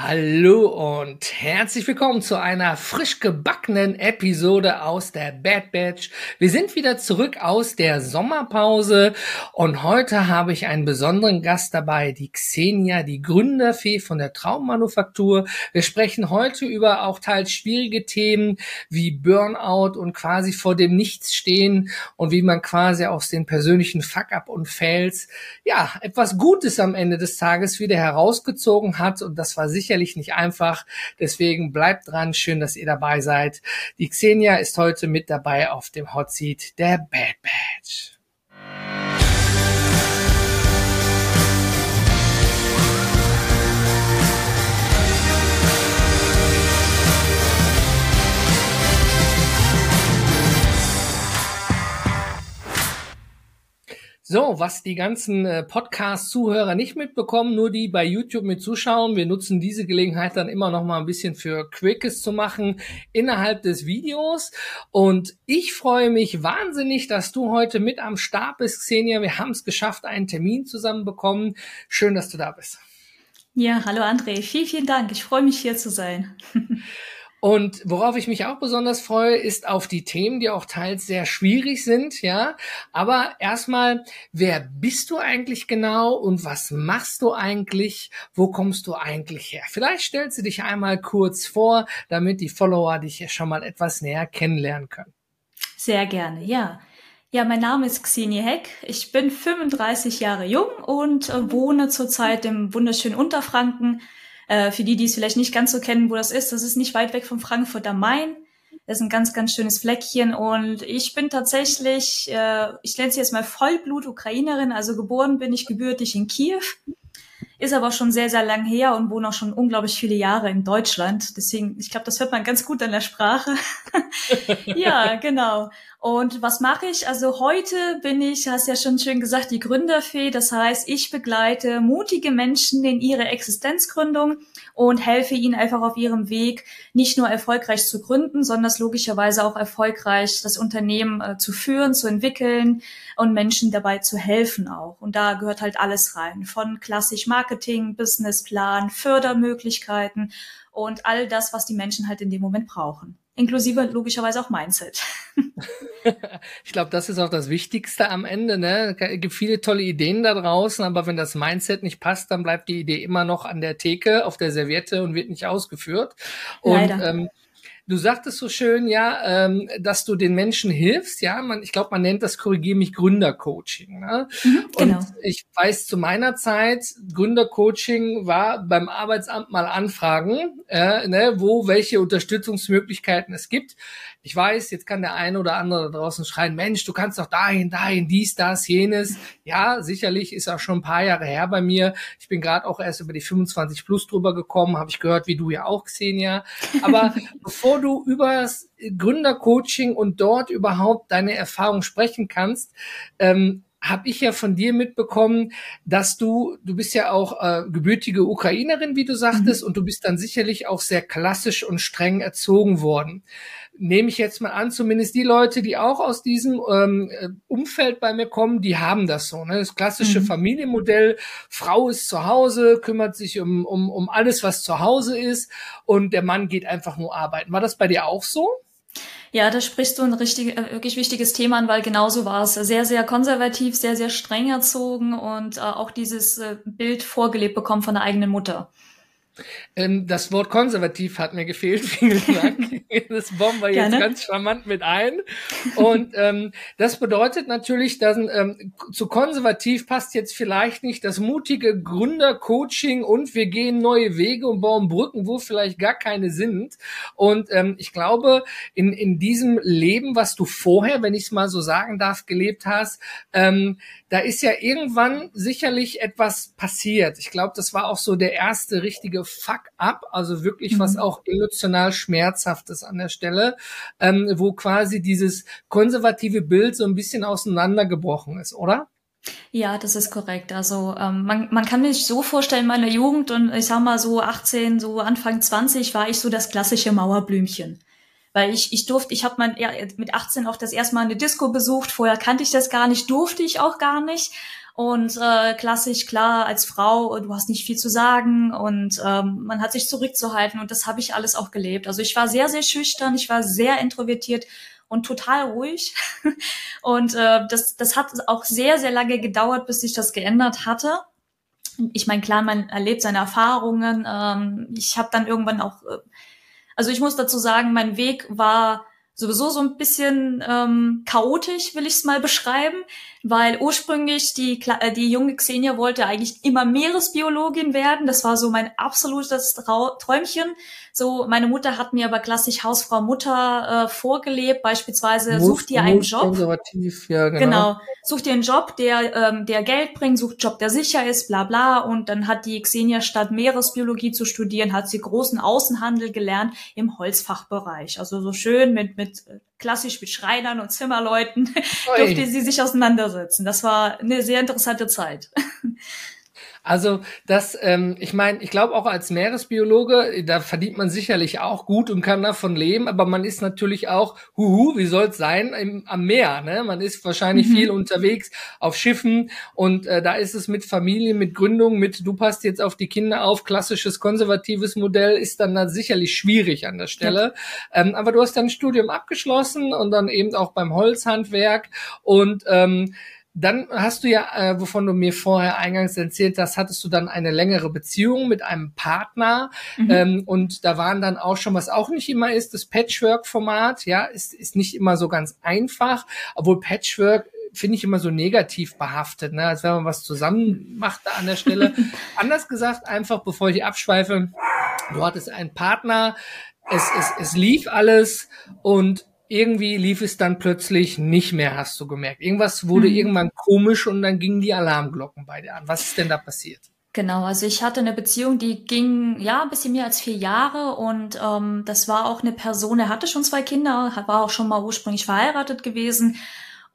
Hallo und herzlich willkommen zu einer frisch gebackenen Episode aus der Bad Batch. Wir sind wieder zurück aus der Sommerpause und heute habe ich einen besonderen Gast dabei, die Xenia, die Gründerfee von der Traummanufaktur. Wir sprechen heute über auch teils schwierige Themen wie Burnout und quasi vor dem Nichts stehen und wie man quasi aus den persönlichen Fuck-up und Fails ja etwas Gutes am Ende des Tages wieder herausgezogen hat und das war sicher sicherlich nicht einfach. Deswegen bleibt dran. Schön, dass ihr dabei seid. Die Xenia ist heute mit dabei auf dem Hot Seat der Bad Batch. So, was die ganzen äh, Podcast-Zuhörer nicht mitbekommen, nur die bei YouTube mit zuschauen. Wir nutzen diese Gelegenheit dann immer noch mal ein bisschen für Quickes zu machen innerhalb des Videos. Und ich freue mich wahnsinnig, dass du heute mit am Start bist, Xenia. Wir haben es geschafft, einen Termin zusammen bekommen. Schön, dass du da bist. Ja, hallo André. Vielen, vielen Dank. Ich freue mich hier zu sein. Und worauf ich mich auch besonders freue, ist auf die Themen, die auch teils sehr schwierig sind, ja. Aber erstmal, wer bist du eigentlich genau und was machst du eigentlich? Wo kommst du eigentlich her? Vielleicht stellst du dich einmal kurz vor, damit die Follower dich schon mal etwas näher kennenlernen können. Sehr gerne, ja. Ja, mein Name ist Xenia Heck. Ich bin 35 Jahre jung und äh, wohne zurzeit im wunderschönen Unterfranken äh, für die, die es vielleicht nicht ganz so kennen, wo das ist, das ist nicht weit weg von Frankfurt am Main. Das ist ein ganz, ganz schönes Fleckchen und ich bin tatsächlich, äh, ich nenne sie jetzt mal Vollblut-Ukrainerin, also geboren bin ich gebürtig in Kiew, ist aber schon sehr, sehr lang her und wohne auch schon unglaublich viele Jahre in Deutschland. Deswegen, ich glaube, das hört man ganz gut an der Sprache. ja, genau. Und was mache ich? Also heute bin ich, hast ja schon schön gesagt, die Gründerfee. Das heißt, ich begleite mutige Menschen in ihre Existenzgründung und helfe ihnen einfach auf ihrem Weg, nicht nur erfolgreich zu gründen, sondern logischerweise auch erfolgreich das Unternehmen äh, zu führen, zu entwickeln und Menschen dabei zu helfen auch. Und da gehört halt alles rein. Von klassisch Marketing, Businessplan, Fördermöglichkeiten und all das, was die Menschen halt in dem Moment brauchen inklusive logischerweise auch Mindset. ich glaube, das ist auch das Wichtigste am Ende. Ne? Es gibt viele tolle Ideen da draußen, aber wenn das Mindset nicht passt, dann bleibt die Idee immer noch an der Theke, auf der Serviette und wird nicht ausgeführt. Und Leider. Ähm, Du sagtest so schön, ja, ähm, dass du den Menschen hilfst. Ja, man, ich glaube, man nennt das korrigiere mich Gründercoaching. Ne? Mhm, genau. Und ich weiß zu meiner Zeit, Gründercoaching war beim Arbeitsamt mal anfragen, äh, ne, wo welche Unterstützungsmöglichkeiten es gibt. Ich weiß, jetzt kann der eine oder andere da draußen schreien, Mensch, du kannst doch dahin, dahin, dies, das, jenes. Ja, sicherlich ist auch schon ein paar Jahre her bei mir. Ich bin gerade auch erst über die 25 plus drüber gekommen, habe ich gehört, wie du ja auch, Xenia. Aber bevor du über das Gründercoaching und dort überhaupt deine Erfahrung sprechen kannst, ähm, habe ich ja von dir mitbekommen, dass du, du bist ja auch äh, gebürtige Ukrainerin, wie du sagtest, mhm. und du bist dann sicherlich auch sehr klassisch und streng erzogen worden nehme ich jetzt mal an, zumindest die Leute, die auch aus diesem ähm, äh, Umfeld bei mir kommen, die haben das so. Ne? Das klassische mhm. Familienmodell, Frau ist zu Hause, kümmert sich um, um, um alles, was zu Hause ist und der Mann geht einfach nur arbeiten. War das bei dir auch so? Ja, da sprichst du ein richtig, äh, wirklich wichtiges Thema an, weil genauso war es. Sehr, sehr konservativ, sehr, sehr streng erzogen und äh, auch dieses äh, Bild vorgelebt bekommen von der eigenen Mutter. Ähm, das Wort konservativ hat mir gefehlt. Vielen Dank. das bomben wir jetzt ganz charmant mit ein. Und ähm, das bedeutet natürlich, dass ähm, zu konservativ passt jetzt vielleicht nicht das mutige Gründercoaching und wir gehen neue Wege und bauen Brücken, wo vielleicht gar keine sind. Und ähm, ich glaube, in, in diesem Leben, was du vorher, wenn ich es mal so sagen darf, gelebt hast, ähm, da ist ja irgendwann sicherlich etwas passiert. Ich glaube, das war auch so der erste richtige Fuck-up, also wirklich mhm. was auch emotional schmerzhaftes an der Stelle, ähm, wo quasi dieses konservative Bild so ein bisschen auseinandergebrochen ist, oder? Ja, das ist korrekt. Also ähm, man, man kann sich so vorstellen, in meiner Jugend und ich sag mal so 18, so Anfang 20 war ich so das klassische Mauerblümchen. Weil ich, ich durfte, ich habe mein, ja, mit 18 auch das erste Mal eine Disco besucht, vorher kannte ich das gar nicht, durfte ich auch gar nicht. Und äh, klassisch, klar, als Frau, du hast nicht viel zu sagen und ähm, man hat sich zurückzuhalten und das habe ich alles auch gelebt. Also ich war sehr, sehr schüchtern, ich war sehr introvertiert und total ruhig. Und äh, das, das hat auch sehr, sehr lange gedauert, bis sich das geändert hatte. Ich meine, klar, man erlebt seine Erfahrungen. Ähm, ich habe dann irgendwann auch, äh, also ich muss dazu sagen, mein Weg war sowieso so ein bisschen ähm, chaotisch, will ich es mal beschreiben, weil ursprünglich die, äh, die junge Xenia wollte eigentlich immer Meeresbiologin werden. Das war so mein absolutes Träumchen. So, meine Mutter hat mir aber klassisch Hausfrau Mutter äh, vorgelebt, beispielsweise muss, such dir einen Job. Konservativ, ja, genau. genau. Such dir einen Job, der, ähm, der Geld bringt, such einen Job, der sicher ist, bla bla. Und dann hat die Xenia statt Meeresbiologie zu studieren, hat sie großen Außenhandel gelernt im Holzfachbereich. Also so schön mit, mit äh, klassisch mit Schreinern und Zimmerleuten durfte sie sich auseinandersetzen. Das war eine sehr interessante Zeit. Also das, ähm, ich meine, ich glaube auch als Meeresbiologe, da verdient man sicherlich auch gut und kann davon leben, aber man ist natürlich auch, huhu, wie soll's sein, im, am Meer. Ne? Man ist wahrscheinlich mhm. viel unterwegs auf Schiffen und äh, da ist es mit Familie, mit Gründung, mit du passt jetzt auf die Kinder auf, klassisches konservatives Modell ist dann, dann sicherlich schwierig an der Stelle. Ja. Ähm, aber du hast dein Studium abgeschlossen und dann eben auch beim Holzhandwerk und ähm, dann hast du ja, äh, wovon du mir vorher eingangs erzählt hast, hattest du dann eine längere Beziehung mit einem Partner mhm. ähm, und da waren dann auch schon, was auch nicht immer ist, das Patchwork-Format, ja, ist, ist nicht immer so ganz einfach, obwohl Patchwork finde ich immer so negativ behaftet, ne? als wenn man was zusammen macht da an der Stelle. Anders gesagt, einfach bevor ich abschweife, du hattest einen Partner, es, es, es lief alles und irgendwie lief es dann plötzlich nicht mehr, hast du gemerkt. Irgendwas wurde mhm. irgendwann komisch und dann gingen die Alarmglocken bei dir an. Was ist denn da passiert? Genau, also ich hatte eine Beziehung, die ging ja ein bisschen mehr als vier Jahre und ähm, das war auch eine Person, er hatte schon zwei Kinder, war auch schon mal ursprünglich verheiratet gewesen.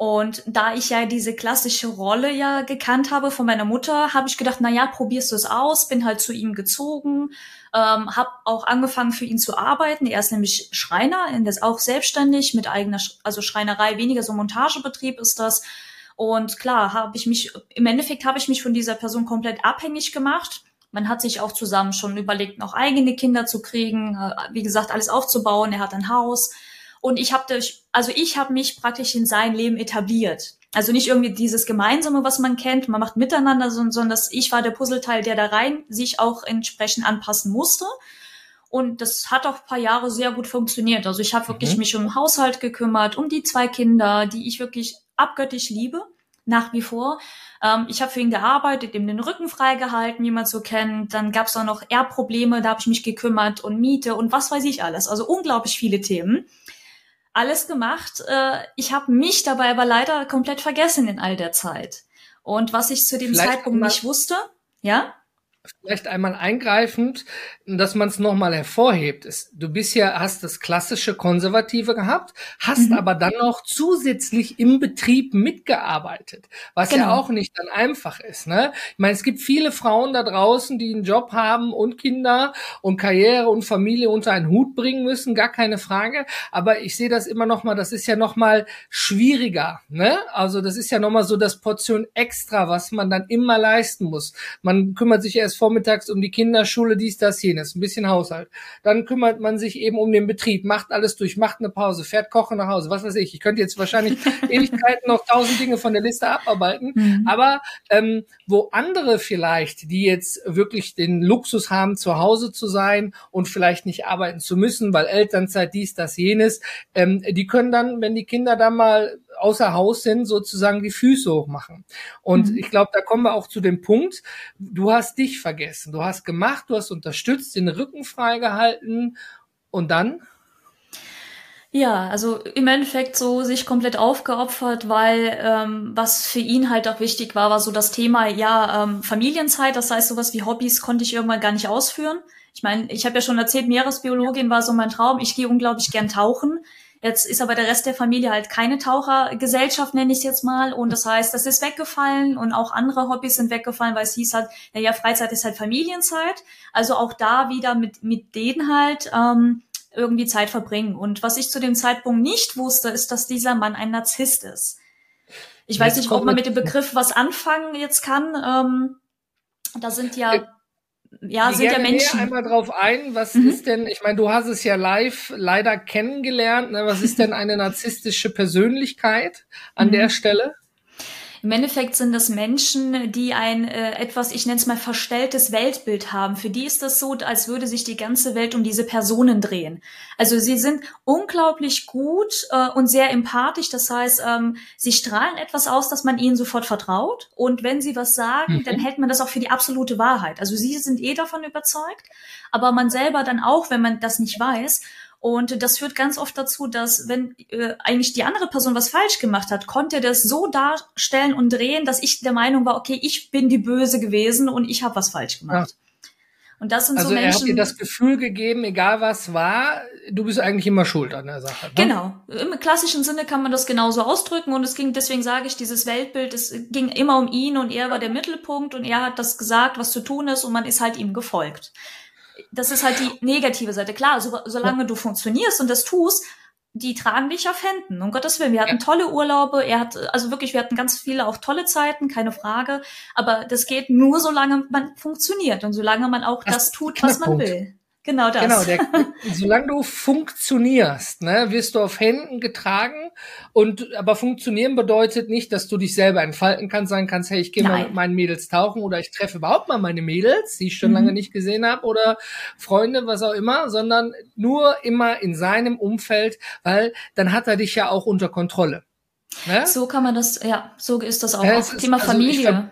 Und da ich ja diese klassische Rolle ja gekannt habe von meiner Mutter, habe ich gedacht, na ja, probierst du es aus, bin halt zu ihm gezogen ähm, habe auch angefangen für ihn zu arbeiten. Er ist nämlich Schreiner, er ist auch selbstständig mit eigener, also Schreinerei, weniger so Montagebetrieb ist das. Und klar, habe ich mich, im Endeffekt habe ich mich von dieser Person komplett abhängig gemacht. Man hat sich auch zusammen schon überlegt, noch eigene Kinder zu kriegen, äh, wie gesagt, alles aufzubauen. Er hat ein Haus. Und ich habe, also ich habe mich praktisch in sein Leben etabliert. Also nicht irgendwie dieses Gemeinsame, was man kennt, man macht miteinander, sondern, sondern dass ich war der Puzzleteil, der da rein sich auch entsprechend anpassen musste. Und das hat auch ein paar Jahre sehr gut funktioniert. Also ich habe wirklich mhm. mich um den Haushalt gekümmert, um die zwei Kinder, die ich wirklich abgöttisch liebe, nach wie vor. Ähm, ich habe für ihn gearbeitet, ihm den Rücken freigehalten, wie man so kennt. Dann gab es auch noch Erbprobleme, da habe ich mich gekümmert und Miete und was weiß ich alles. Also unglaublich viele Themen alles gemacht. Äh, ich habe mich dabei aber leider komplett vergessen in all der Zeit. Und was ich zu dem Vielleicht Zeitpunkt nicht wusste, ja? Vielleicht einmal eingreifend, dass man es nochmal hervorhebt. Ist, du bist ja, hast das klassische Konservative gehabt, hast mhm. aber dann noch zusätzlich im Betrieb mitgearbeitet, was genau. ja auch nicht dann einfach ist. Ne? Ich meine, es gibt viele Frauen da draußen, die einen Job haben und Kinder und Karriere und Familie unter einen Hut bringen müssen, gar keine Frage. Aber ich sehe das immer nochmal, das ist ja nochmal schwieriger. Ne? Also das ist ja nochmal so das Portion extra, was man dann immer leisten muss. Man kümmert sich erst vormittags um die Kinderschule, dies, das, jenes, ein bisschen Haushalt. Dann kümmert man sich eben um den Betrieb, macht alles durch, macht eine Pause, fährt kochen nach Hause, was weiß ich. Ich könnte jetzt wahrscheinlich Ewigkeiten noch tausend Dinge von der Liste abarbeiten, mhm. aber ähm, wo andere vielleicht, die jetzt wirklich den Luxus haben, zu Hause zu sein und vielleicht nicht arbeiten zu müssen, weil Elternzeit dies, das, jenes, ähm, die können dann, wenn die Kinder dann mal außer Haus sind, sozusagen die Füße hochmachen. Und mhm. ich glaube, da kommen wir auch zu dem Punkt, du hast dich vergessen. Du hast gemacht, du hast unterstützt, den Rücken freigehalten und dann? Ja, also im Endeffekt so sich komplett aufgeopfert, weil ähm, was für ihn halt auch wichtig war, war so das Thema, ja, ähm, Familienzeit, das heißt sowas wie Hobbys konnte ich irgendwann gar nicht ausführen. Ich meine, ich habe ja schon erzählt, Meeresbiologin war so mein Traum. Ich gehe unglaublich gern tauchen. Jetzt ist aber der Rest der Familie halt keine Tauchergesellschaft, nenne ich es jetzt mal. Und das heißt, das ist weggefallen und auch andere Hobbys sind weggefallen, weil es hieß halt, naja, Freizeit ist halt Familienzeit. Also auch da wieder mit, mit denen halt ähm, irgendwie Zeit verbringen. Und was ich zu dem Zeitpunkt nicht wusste, ist, dass dieser Mann ein Narzisst ist. Ich weiß jetzt nicht, ob man mit dem Begriff was anfangen jetzt kann. Ähm, da sind ja ja, sind ja Menschen. einmal drauf ein, was mhm. ist denn, ich meine, du hast es ja live leider kennengelernt, ne? was ist denn eine narzisstische Persönlichkeit an mhm. der Stelle? Im Endeffekt sind das Menschen, die ein äh, etwas, ich nenne es mal, verstelltes Weltbild haben. Für die ist das so, als würde sich die ganze Welt um diese Personen drehen. Also sie sind unglaublich gut äh, und sehr empathisch. Das heißt, ähm, sie strahlen etwas aus, dass man ihnen sofort vertraut. Und wenn sie was sagen, mhm. dann hält man das auch für die absolute Wahrheit. Also sie sind eh davon überzeugt, aber man selber dann auch, wenn man das nicht weiß. Und das führt ganz oft dazu, dass wenn äh, eigentlich die andere Person was falsch gemacht hat, konnte er das so darstellen und drehen, dass ich der Meinung war, okay, ich bin die Böse gewesen und ich habe was falsch gemacht. Ja. Und das sind also so Menschen. Also er hat dir das Gefühl gegeben, egal was war, du bist eigentlich immer schuld an der Sache. Ne? Genau. Im klassischen Sinne kann man das genauso ausdrücken und es ging, deswegen sage ich, dieses Weltbild, es ging immer um ihn und er war der Mittelpunkt und er hat das gesagt, was zu tun ist und man ist halt ihm gefolgt das ist halt die negative Seite. Klar, so, solange du funktionierst und das tust, die tragen dich auf Händen. Um Gottes Willen, wir hatten tolle Urlaube. Er hat, also wirklich, wir hatten ganz viele auch tolle Zeiten, keine Frage. Aber das geht nur, solange man funktioniert und solange man auch das, das tut, was man will. Genau das. Genau, der, solange du funktionierst, ne, wirst du auf Händen getragen. Und aber funktionieren bedeutet nicht, dass du dich selber entfalten kannst, sagen kannst, hey, ich gehe mal mit meinen Mädels tauchen oder ich treffe überhaupt mal meine Mädels, die ich schon mhm. lange nicht gesehen habe, oder Freunde, was auch immer, sondern nur immer in seinem Umfeld, weil dann hat er dich ja auch unter Kontrolle. Ne? So kann man das, ja, so ist das auch. Ja, auch Thema ist, also Familie.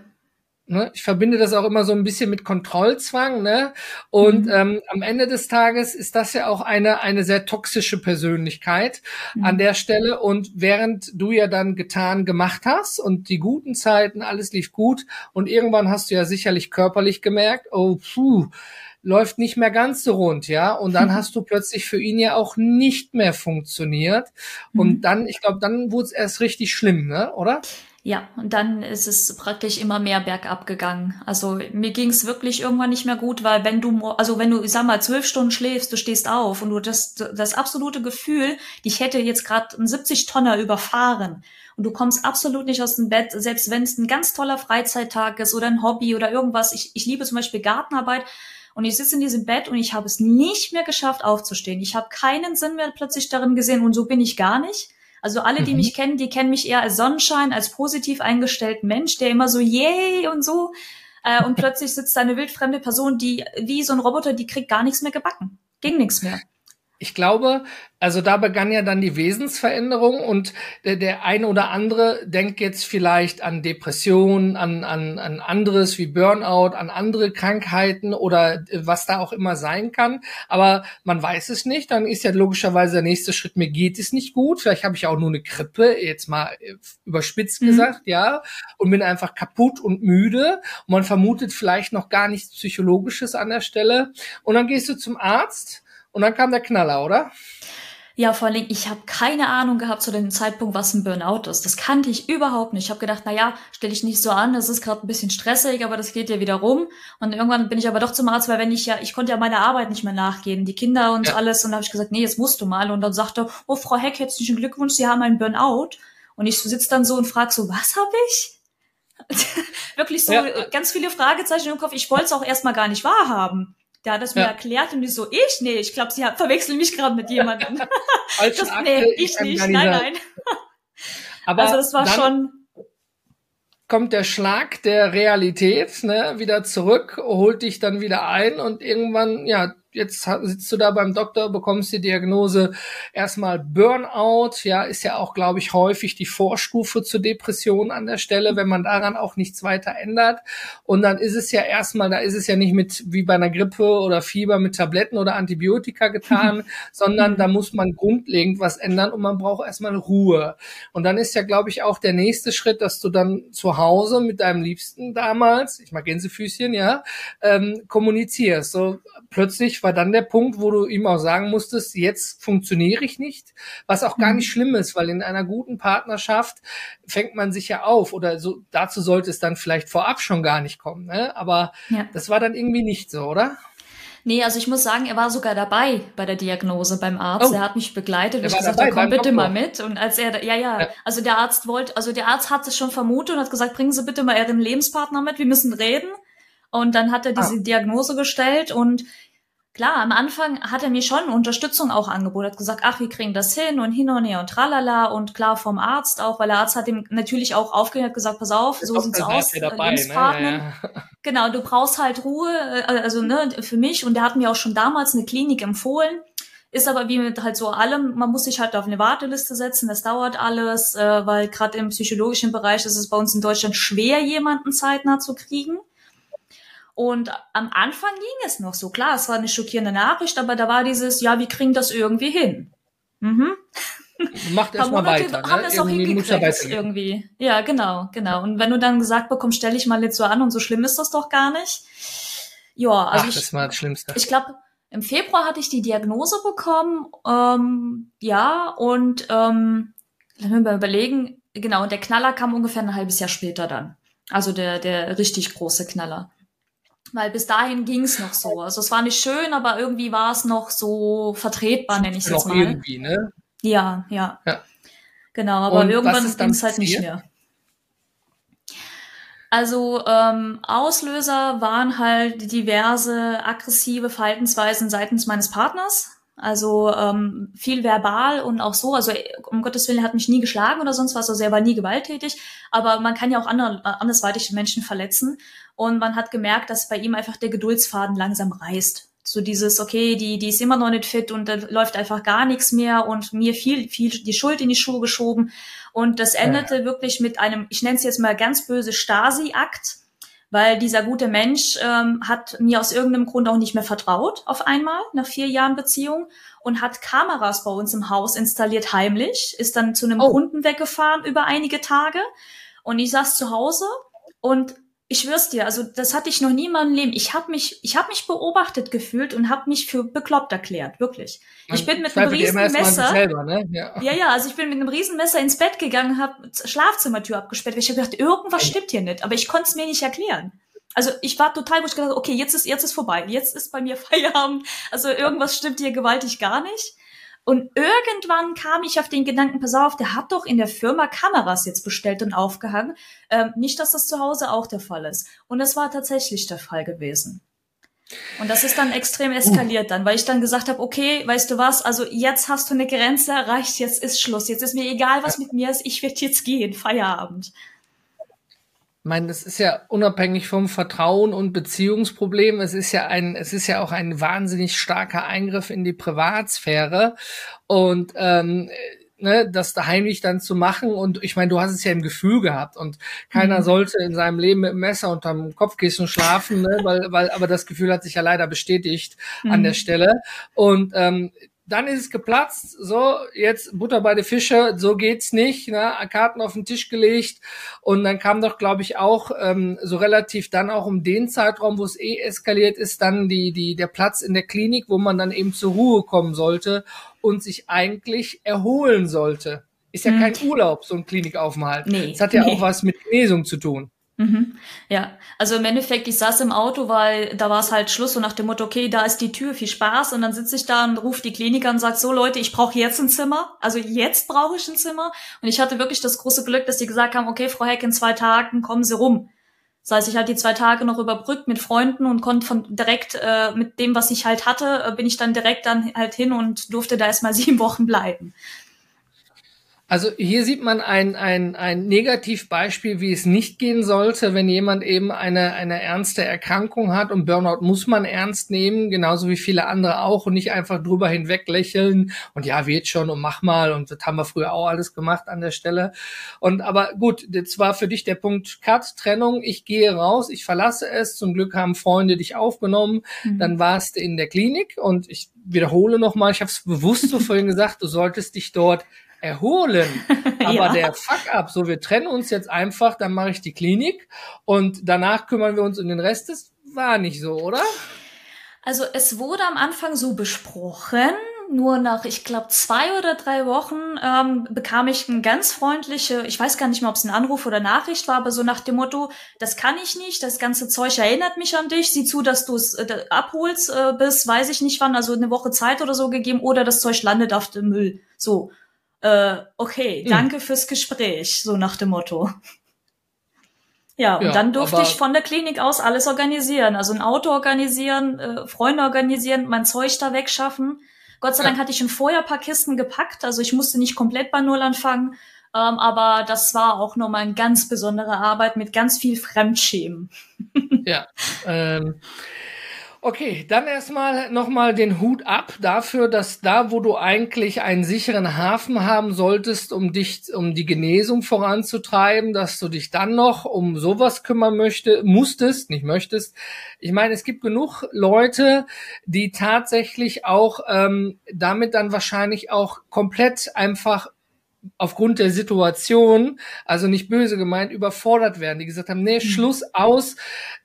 Ne? Ich verbinde das auch immer so ein bisschen mit Kontrollzwang. Ne? Und mhm. ähm, am Ende des Tages ist das ja auch eine, eine sehr toxische Persönlichkeit mhm. an der Stelle. Und während du ja dann getan gemacht hast und die guten Zeiten, alles lief gut und irgendwann hast du ja sicherlich körperlich gemerkt, oh, puh, läuft nicht mehr ganz so rund, ja. Und dann hast du plötzlich für ihn ja auch nicht mehr funktioniert. Und mhm. dann, ich glaube, dann wurde es erst richtig schlimm, ne? Oder? Ja, und dann ist es praktisch immer mehr bergab gegangen. Also mir ging es wirklich irgendwann nicht mehr gut, weil wenn du, also wenn du, ich sag mal, zwölf Stunden schläfst, du stehst auf und du das, das absolute Gefühl, ich hätte jetzt gerade einen 70-Tonner überfahren und du kommst absolut nicht aus dem Bett, selbst wenn es ein ganz toller Freizeittag ist oder ein Hobby oder irgendwas. Ich, ich liebe zum Beispiel Gartenarbeit. Und ich sitze in diesem Bett und ich habe es nicht mehr geschafft aufzustehen. Ich habe keinen Sinn mehr plötzlich darin gesehen und so bin ich gar nicht. Also alle, die mhm. mich kennen, die kennen mich eher als Sonnenschein, als positiv eingestellten Mensch, der immer so yay und so. Äh, und plötzlich sitzt da eine wildfremde Person, die wie so ein Roboter, die kriegt gar nichts mehr gebacken. Ging nichts mehr ich glaube, also da begann ja dann die Wesensveränderung und der, der eine oder andere denkt jetzt vielleicht an Depressionen, an, an, an anderes wie Burnout, an andere Krankheiten oder was da auch immer sein kann. Aber man weiß es nicht. Dann ist ja logischerweise der nächste Schritt, mir geht es nicht gut. Vielleicht habe ich auch nur eine Grippe, jetzt mal äh, überspitzt mhm. gesagt, ja, und bin einfach kaputt und müde. Und man vermutet vielleicht noch gar nichts Psychologisches an der Stelle. Und dann gehst du zum Arzt und dann kam der Knaller, oder? Ja, vor allem, ich habe keine Ahnung gehabt zu dem Zeitpunkt, was ein Burnout ist. Das kannte ich überhaupt nicht. Ich habe gedacht, na ja, stelle ich nicht so an, das ist gerade ein bisschen stressig, aber das geht ja wieder rum. Und irgendwann bin ich aber doch zum Arzt, weil wenn ich ja, ich konnte ja meiner Arbeit nicht mehr nachgehen, die Kinder und ja. alles. Und dann habe ich gesagt, nee, jetzt musst du mal. Und dann sagte, oh, Frau Heck, herzlichen Glückwunsch, Sie haben einen Burnout. Und ich sitze dann so und frage so, was habe ich? Wirklich so ja. ganz viele Fragezeichen im Kopf. Ich wollte es auch erstmal gar nicht wahrhaben. Der hat das ja. mir erklärt und ich so, ich? Nee, ich glaube, sie verwechseln mich gerade mit jemandem. das, nee, ich nicht. Nein, nein. Aber also das war schon kommt der Schlag der Realität ne, wieder zurück, holt dich dann wieder ein und irgendwann, ja, jetzt sitzt du da beim Doktor, bekommst die Diagnose erstmal Burnout, ja, ist ja auch, glaube ich, häufig die Vorstufe zur Depression an der Stelle, wenn man daran auch nichts weiter ändert. Und dann ist es ja erstmal, da ist es ja nicht mit wie bei einer Grippe oder Fieber mit Tabletten oder Antibiotika getan, sondern da muss man grundlegend was ändern und man braucht erstmal Ruhe. Und dann ist ja, glaube ich, auch der nächste Schritt, dass du dann zu Hause mit deinem Liebsten damals, ich mag Gänsefüßchen, ja, ähm, kommunizierst. So plötzlich war dann der Punkt, wo du ihm auch sagen musstest, jetzt funktioniere ich nicht, was auch gar nicht mhm. schlimm ist, weil in einer guten Partnerschaft fängt man sich ja auf oder so, dazu sollte es dann vielleicht vorab schon gar nicht kommen, ne? aber ja. das war dann irgendwie nicht so, oder? Nee, also ich muss sagen, er war sogar dabei bei der Diagnose beim Arzt. Oh. Er hat mich begleitet. Er ich gesagt, dabei, komm bitte Doktor. mal mit. Und als er, ja, ja, ja, also der Arzt wollte, also der Arzt hat es schon vermutet und hat gesagt, bringen Sie bitte mal Ihren Lebenspartner mit, wir müssen reden. Und dann hat er diese ah. Diagnose gestellt und klar, am Anfang hat er mir schon Unterstützung auch angeboten, hat gesagt, ach, wir kriegen das hin und hin und her und tralala und klar vom Arzt auch, weil der Arzt hat ihm natürlich auch aufgehört, gesagt, pass auf, so sieht's aus, dabei, Ne? Ja, ja. Genau, du brauchst halt Ruhe, äh, also ne, für mich und der hat mir auch schon damals eine Klinik empfohlen. Ist aber wie mit halt so allem, man muss sich halt auf eine Warteliste setzen, das dauert alles, äh, weil gerade im psychologischen Bereich ist es bei uns in Deutschland schwer, jemanden zeitnah zu kriegen. Und am Anfang ging es noch so. Klar, es war eine schockierende Nachricht, aber da war dieses, ja, wir kriegen das irgendwie hin. Mhm. Macht erstmal weiter. Ne? Haben es auch hingekriegt irgendwie. Ja, genau, genau. Und wenn du dann gesagt bekommst, stell dich mal jetzt so an und so schlimm ist das doch gar nicht. Ja, also Ach, ich, das war das Schlimmste. Ich glaube, im Februar hatte ich die Diagnose bekommen. Ähm, ja, und ähm, lass mich mal überlegen. Genau, und der Knaller kam ungefähr ein halbes Jahr später dann. Also der, der richtig große Knaller. Weil bis dahin ging's noch so. Also es war nicht schön, aber irgendwie war es noch so vertretbar, nenne ich es jetzt mal. irgendwie, ne? Ja, ja. ja. Genau, aber Und irgendwann ging's halt nicht mehr. Also ähm, Auslöser waren halt diverse aggressive Verhaltensweisen seitens meines Partners. Also ähm, viel verbal und auch so. Also um Gottes Willen, er hat mich nie geschlagen oder sonst was. Also er war nie gewalttätig. Aber man kann ja auch andere, andersweitig Menschen verletzen. Und man hat gemerkt, dass bei ihm einfach der Geduldsfaden langsam reißt. So dieses, okay, die, die ist immer noch nicht fit und da läuft einfach gar nichts mehr und mir viel, viel die Schuld in die Schuhe geschoben. Und das endete ja. wirklich mit einem, ich nenne es jetzt mal ganz böse Stasi-Akt, weil dieser gute Mensch ähm, hat mir aus irgendeinem Grund auch nicht mehr vertraut auf einmal nach vier Jahren Beziehung und hat Kameras bei uns im Haus installiert heimlich, ist dann zu einem oh. Kunden weggefahren über einige Tage und ich saß zu Hause und ich schwör's dir, also das hatte ich noch nie in meinem Leben. Ich habe mich, ich habe mich beobachtet gefühlt und habe mich für bekloppt erklärt, wirklich. Man ich bin mit einem riesen Messer. Selber, ne? ja. ja, ja, also ich bin mit einem riesen Messer ins Bett gegangen, habe Schlafzimmertür abgesperrt. Ich habe gedacht, irgendwas stimmt hier nicht, aber ich konnte es mir nicht erklären. Also ich war total, wo ich gedacht, okay, jetzt ist jetzt ist vorbei, jetzt ist bei mir Feierabend. Also irgendwas stimmt hier gewaltig gar nicht. Und irgendwann kam ich auf den Gedanken, pass auf, der hat doch in der Firma Kameras jetzt bestellt und aufgehangen. Ähm, nicht, dass das zu Hause auch der Fall ist. Und das war tatsächlich der Fall gewesen. Und das ist dann extrem eskaliert dann, weil ich dann gesagt habe, okay, weißt du was, also jetzt hast du eine Grenze erreicht, jetzt ist Schluss, jetzt ist mir egal, was mit mir ist, ich werde jetzt gehen, Feierabend. Ich meine, das ist ja unabhängig vom Vertrauen und Beziehungsproblem. Es ist ja ein, es ist ja auch ein wahnsinnig starker Eingriff in die Privatsphäre und ähm, ne, das da heimlich dann zu machen. Und ich meine, du hast es ja im Gefühl gehabt und keiner mhm. sollte in seinem Leben mit dem Messer unterm Kopfkissen schlafen, ne, weil, weil, aber das Gefühl hat sich ja leider bestätigt mhm. an der Stelle. Und ähm, dann ist es geplatzt, so, jetzt Butter bei den Fische, so geht's nicht, ne? Karten auf den Tisch gelegt und dann kam doch, glaube ich, auch ähm, so relativ dann auch um den Zeitraum, wo es eh eskaliert ist, dann die, die, der Platz in der Klinik, wo man dann eben zur Ruhe kommen sollte und sich eigentlich erholen sollte. Ist ja hm. kein Urlaub, so ein Klinikaufenthalt. Nee. Es hat ja nee. auch was mit Genesung zu tun. Mhm. Ja, also im Endeffekt, ich saß im Auto, weil da war es halt Schluss und nach dem Motto, okay, da ist die Tür, viel Spaß. Und dann sitze ich da und rufe die Kliniker und sage, so Leute, ich brauche jetzt ein Zimmer. Also jetzt brauche ich ein Zimmer. Und ich hatte wirklich das große Glück, dass die gesagt haben, okay, Frau Heck, in zwei Tagen kommen Sie rum. Das heißt, ich hatte die zwei Tage noch überbrückt mit Freunden und konnte von direkt äh, mit dem, was ich halt hatte, äh, bin ich dann direkt dann halt hin und durfte da erstmal sieben Wochen bleiben. Also hier sieht man ein, ein, ein Negativbeispiel, wie es nicht gehen sollte, wenn jemand eben eine, eine ernste Erkrankung hat. Und Burnout muss man ernst nehmen, genauso wie viele andere auch. Und nicht einfach drüber hinweg lächeln und ja, wird schon und mach mal. Und das haben wir früher auch alles gemacht an der Stelle. Und aber gut, das war für dich der Punkt. Cut, Trennung, ich gehe raus, ich verlasse es, zum Glück haben Freunde dich aufgenommen, mhm. dann warst du in der Klinik. Und ich wiederhole nochmal, ich habe es bewusst so vorhin gesagt, du solltest dich dort erholen. Aber ja. der Fuck-up, so wir trennen uns jetzt einfach, dann mache ich die Klinik und danach kümmern wir uns um den Rest, das war nicht so, oder? Also es wurde am Anfang so besprochen, nur nach, ich glaube, zwei oder drei Wochen ähm, bekam ich ein ganz freundliche, ich weiß gar nicht mehr, ob es ein Anruf oder Nachricht war, aber so nach dem Motto, das kann ich nicht, das ganze Zeug erinnert mich an dich, sieh zu, dass du es äh, abholst äh, bis, weiß ich nicht wann, also eine Woche Zeit oder so gegeben, oder das Zeug landet auf dem Müll. So, äh, okay, hm. danke mhm. fürs Gespräch, so nach dem Motto. Ja, und ja, dann durfte ich von der Klinik aus alles organisieren. Also ein Auto organisieren, äh, Freunde organisieren, mein Zeug da wegschaffen. Gott sei ja. Dank hatte ich schon vorher ein paar Kisten gepackt, also ich musste nicht komplett bei Null anfangen. Ähm, aber das war auch nochmal eine ganz besondere Arbeit mit ganz viel Fremdschämen. ja. Ähm, Okay, dann erstmal nochmal den Hut ab dafür, dass da, wo du eigentlich einen sicheren Hafen haben solltest, um dich, um die Genesung voranzutreiben, dass du dich dann noch um sowas kümmern möchte, musstest, nicht möchtest. Ich meine, es gibt genug Leute, die tatsächlich auch ähm, damit dann wahrscheinlich auch komplett einfach aufgrund der Situation, also nicht böse gemeint, überfordert werden, die gesagt haben, nee, mhm. Schluss aus,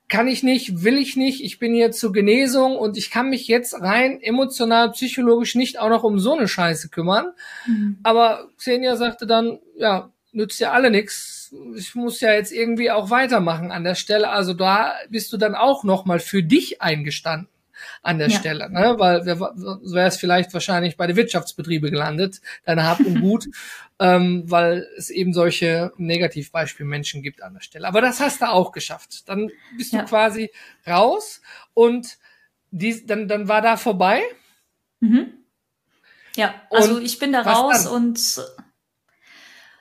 kann ich nicht, will ich nicht, ich bin hier zur Genesung und ich kann mich jetzt rein emotional, psychologisch nicht auch noch um so eine Scheiße kümmern. Mhm. Aber Xenia sagte dann, ja, nützt ja alle nix. Ich muss ja jetzt irgendwie auch weitermachen an der Stelle. Also da bist du dann auch noch mal für dich eingestanden an der ja. Stelle, ne? weil so wäre es vielleicht wahrscheinlich bei den Wirtschaftsbetriebe gelandet, deine Hab und Gut, ähm, weil es eben solche Negativbeispielmenschen gibt an der Stelle. Aber das hast du auch geschafft. Dann bist ja. du quasi raus und die, dann, dann war da vorbei. Mhm. Ja, also und ich bin da raus dann? und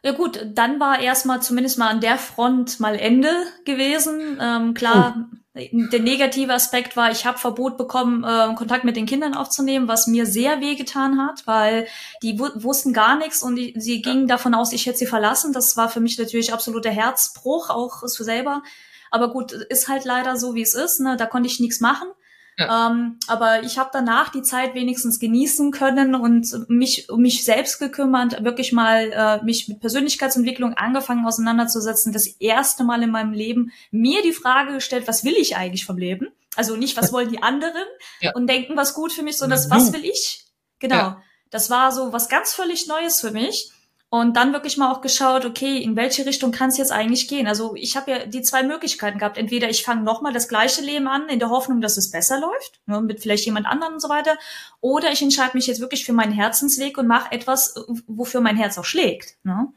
ja gut, dann war erstmal zumindest mal an der Front mal Ende gewesen. Ähm, klar, oh der negative Aspekt war, ich habe Verbot bekommen, äh, Kontakt mit den Kindern aufzunehmen, was mir sehr wehgetan hat, weil die wussten gar nichts und die, sie gingen davon aus, ich hätte sie verlassen. Das war für mich natürlich absoluter Herzbruch, auch für selber. Aber gut, ist halt leider so, wie es ist. Ne? Da konnte ich nichts machen. Ja. Ähm, aber ich habe danach die Zeit wenigstens genießen können und mich um mich selbst gekümmert, wirklich mal äh, mich mit Persönlichkeitsentwicklung angefangen auseinanderzusetzen. Das erste Mal in meinem Leben mir die Frage gestellt, was will ich eigentlich vom Leben? Also nicht, was wollen die anderen ja. und denken, was gut für mich, sondern das, was will ich? Genau. Ja. Das war so was ganz völlig Neues für mich. Und dann wirklich mal auch geschaut, okay, in welche Richtung kann es jetzt eigentlich gehen? Also ich habe ja die zwei Möglichkeiten gehabt. Entweder ich fange nochmal das gleiche Leben an, in der Hoffnung, dass es besser läuft, ne, mit vielleicht jemand anderem und so weiter. Oder ich entscheide mich jetzt wirklich für meinen Herzensweg und mache etwas, wofür mein Herz auch schlägt. Ne?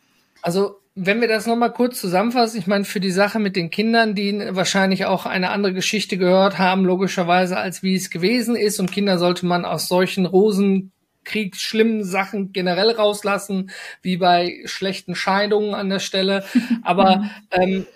Also wenn wir das nochmal kurz zusammenfassen, ich meine, für die Sache mit den Kindern, die wahrscheinlich auch eine andere Geschichte gehört haben, logischerweise, als wie es gewesen ist. Und Kinder sollte man aus solchen Rosen Krieg schlimmen Sachen generell rauslassen, wie bei schlechten Scheidungen an der Stelle. Aber ähm,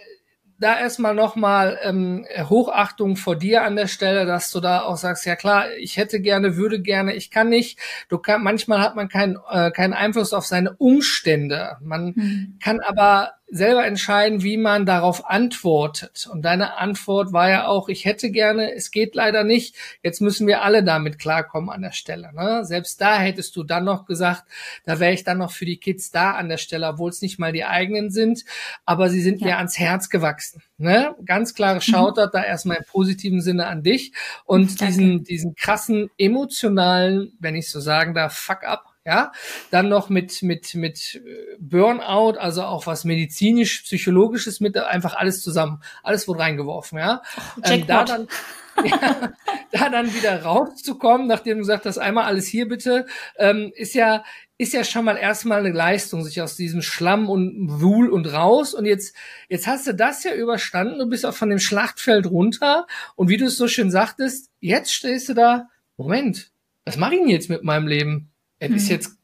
da erstmal nochmal ähm, Hochachtung vor dir an der Stelle, dass du da auch sagst, ja klar, ich hätte gerne, würde gerne, ich kann nicht. Du kann, manchmal hat man keinen äh, keinen Einfluss auf seine Umstände. Man mhm. kann aber selber entscheiden, wie man darauf antwortet. Und deine Antwort war ja auch, ich hätte gerne, es geht leider nicht. Jetzt müssen wir alle damit klarkommen an der Stelle. Ne? Selbst da hättest du dann noch gesagt, da wäre ich dann noch für die Kids da an der Stelle, obwohl es nicht mal die eigenen sind, aber sie sind ja. mir ans Herz gewachsen. Ne? Ganz klare mhm. Shoutout mhm. da erstmal im positiven Sinne an dich und Danke. diesen, diesen krassen emotionalen, wenn ich so sagen darf, Fuck up ja, dann noch mit mit mit äh, Burnout, also auch was medizinisch, psychologisches mit einfach alles zusammen, alles wurde reingeworfen, ja. ähm, da dann ja, da dann wieder rauszukommen, nachdem du gesagt hast, einmal alles hier bitte, ähm, ist ja ist ja schon mal erstmal eine Leistung, sich aus diesem Schlamm und Wuhl und raus. Und jetzt, jetzt hast du das ja überstanden, du bist auch von dem Schlachtfeld runter. Und wie du es so schön sagtest, jetzt stehst du da, Moment, was mache ich denn jetzt mit meinem Leben? Es hm. ist jetzt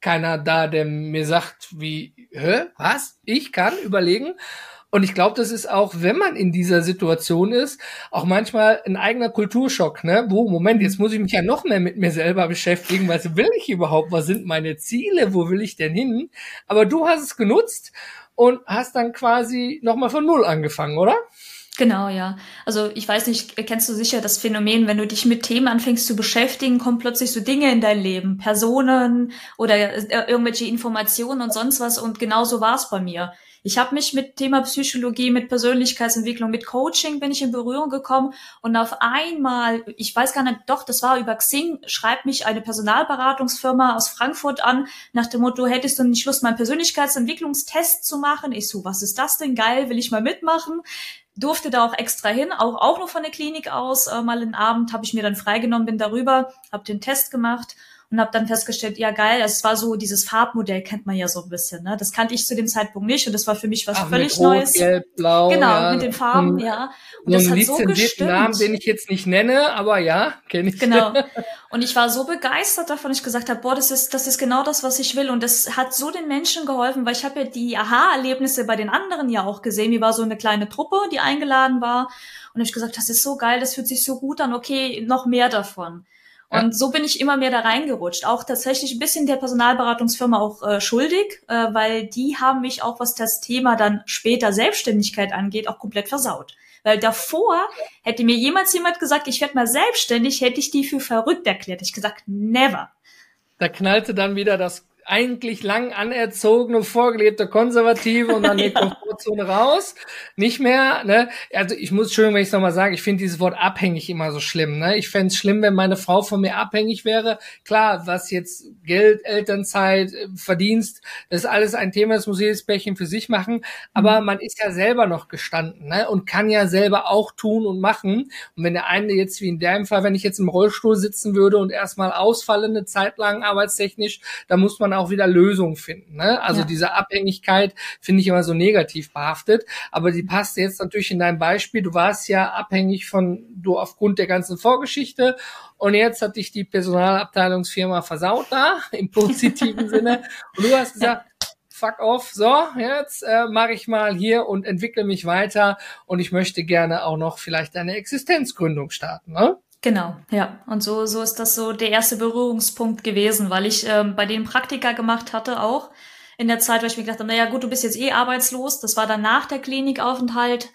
keiner da, der mir sagt, wie, hä, was? Ich kann überlegen. Und ich glaube, das ist auch, wenn man in dieser Situation ist, auch manchmal ein eigener Kulturschock, ne? Wo, Moment, jetzt muss ich mich ja noch mehr mit mir selber beschäftigen. Was will ich überhaupt? Was sind meine Ziele? Wo will ich denn hin? Aber du hast es genutzt und hast dann quasi nochmal von Null angefangen, oder? Genau, ja. Also ich weiß nicht, kennst du sicher das Phänomen, wenn du dich mit Themen anfängst zu beschäftigen, kommen plötzlich so Dinge in dein Leben, Personen oder äh, irgendwelche Informationen und sonst was. Und genau so war es bei mir. Ich habe mich mit Thema Psychologie, mit Persönlichkeitsentwicklung, mit Coaching bin ich in Berührung gekommen und auf einmal, ich weiß gar nicht, doch, das war über Xing, schreibt mich eine Personalberatungsfirma aus Frankfurt an, nach dem Motto, hättest du nicht Lust, mal einen Persönlichkeitsentwicklungstest zu machen? Ich so, was ist das denn? Geil, will ich mal mitmachen? Durfte da auch extra hin, auch, auch nur von der Klinik aus, äh, mal einen Abend habe ich mir dann freigenommen, bin darüber, habe den Test gemacht und habe dann festgestellt, ja geil, es war so dieses Farbmodell kennt man ja so ein bisschen, ne? Das kannte ich zu dem Zeitpunkt nicht und das war für mich was Ach, völlig Rot, Neues. Gelb, Blau, genau, ja. mit den Farben, hm. ja. Und das hat so gestimmt. Namen, den ich jetzt nicht nenne, aber ja, kenne ich. Genau. Und ich war so begeistert davon, ich gesagt habe, boah, das ist das ist genau das, was ich will und das hat so den Menschen geholfen, weil ich habe ja die Aha-Erlebnisse bei den anderen ja auch gesehen. Wie war so eine kleine Truppe, die eingeladen war und ich gesagt, das ist so geil, das fühlt sich so gut an, okay, noch mehr davon. Und ja. so bin ich immer mehr da reingerutscht. Auch tatsächlich ein bisschen der Personalberatungsfirma auch äh, schuldig, äh, weil die haben mich auch, was das Thema dann später Selbstständigkeit angeht, auch komplett versaut. Weil davor hätte mir jemals jemand gesagt, ich werde mal selbstständig, hätte ich die für verrückt erklärt. Ich gesagt, never. Da knallte dann wieder das eigentlich lang anerzogene, vorgelebte Konservative und dann ja. die Komfortzone raus. Nicht mehr, ne? Also ich muss schön, wenn ich es nochmal sage, ich finde dieses Wort abhängig immer so schlimm, ne? Ich fände es schlimm, wenn meine Frau von mir abhängig wäre. Klar, was jetzt Geld, Elternzeit, Verdienst, das ist alles ein Thema, das muss jedes Bärchen für sich machen. Aber mhm. man ist ja selber noch gestanden, ne? Und kann ja selber auch tun und machen. Und wenn der eine jetzt, wie in dem Fall, wenn ich jetzt im Rollstuhl sitzen würde und erstmal ausfalle eine Zeit lang arbeitstechnisch, da muss man auch auch wieder Lösungen finden. Ne? Also ja. diese Abhängigkeit finde ich immer so negativ behaftet, aber die passt jetzt natürlich in dein Beispiel. Du warst ja abhängig von, du aufgrund der ganzen Vorgeschichte und jetzt hat dich die Personalabteilungsfirma versaut da, im positiven Sinne. Und du hast gesagt, fuck off, so, jetzt äh, mache ich mal hier und entwickle mich weiter und ich möchte gerne auch noch vielleicht eine Existenzgründung starten. Ne? Genau, ja. Und so, so ist das so der erste Berührungspunkt gewesen, weil ich ähm, bei denen Praktika gemacht hatte auch in der Zeit, weil ich mir gedacht habe, naja gut, du bist jetzt eh arbeitslos. Das war dann nach der Klinikaufenthalt.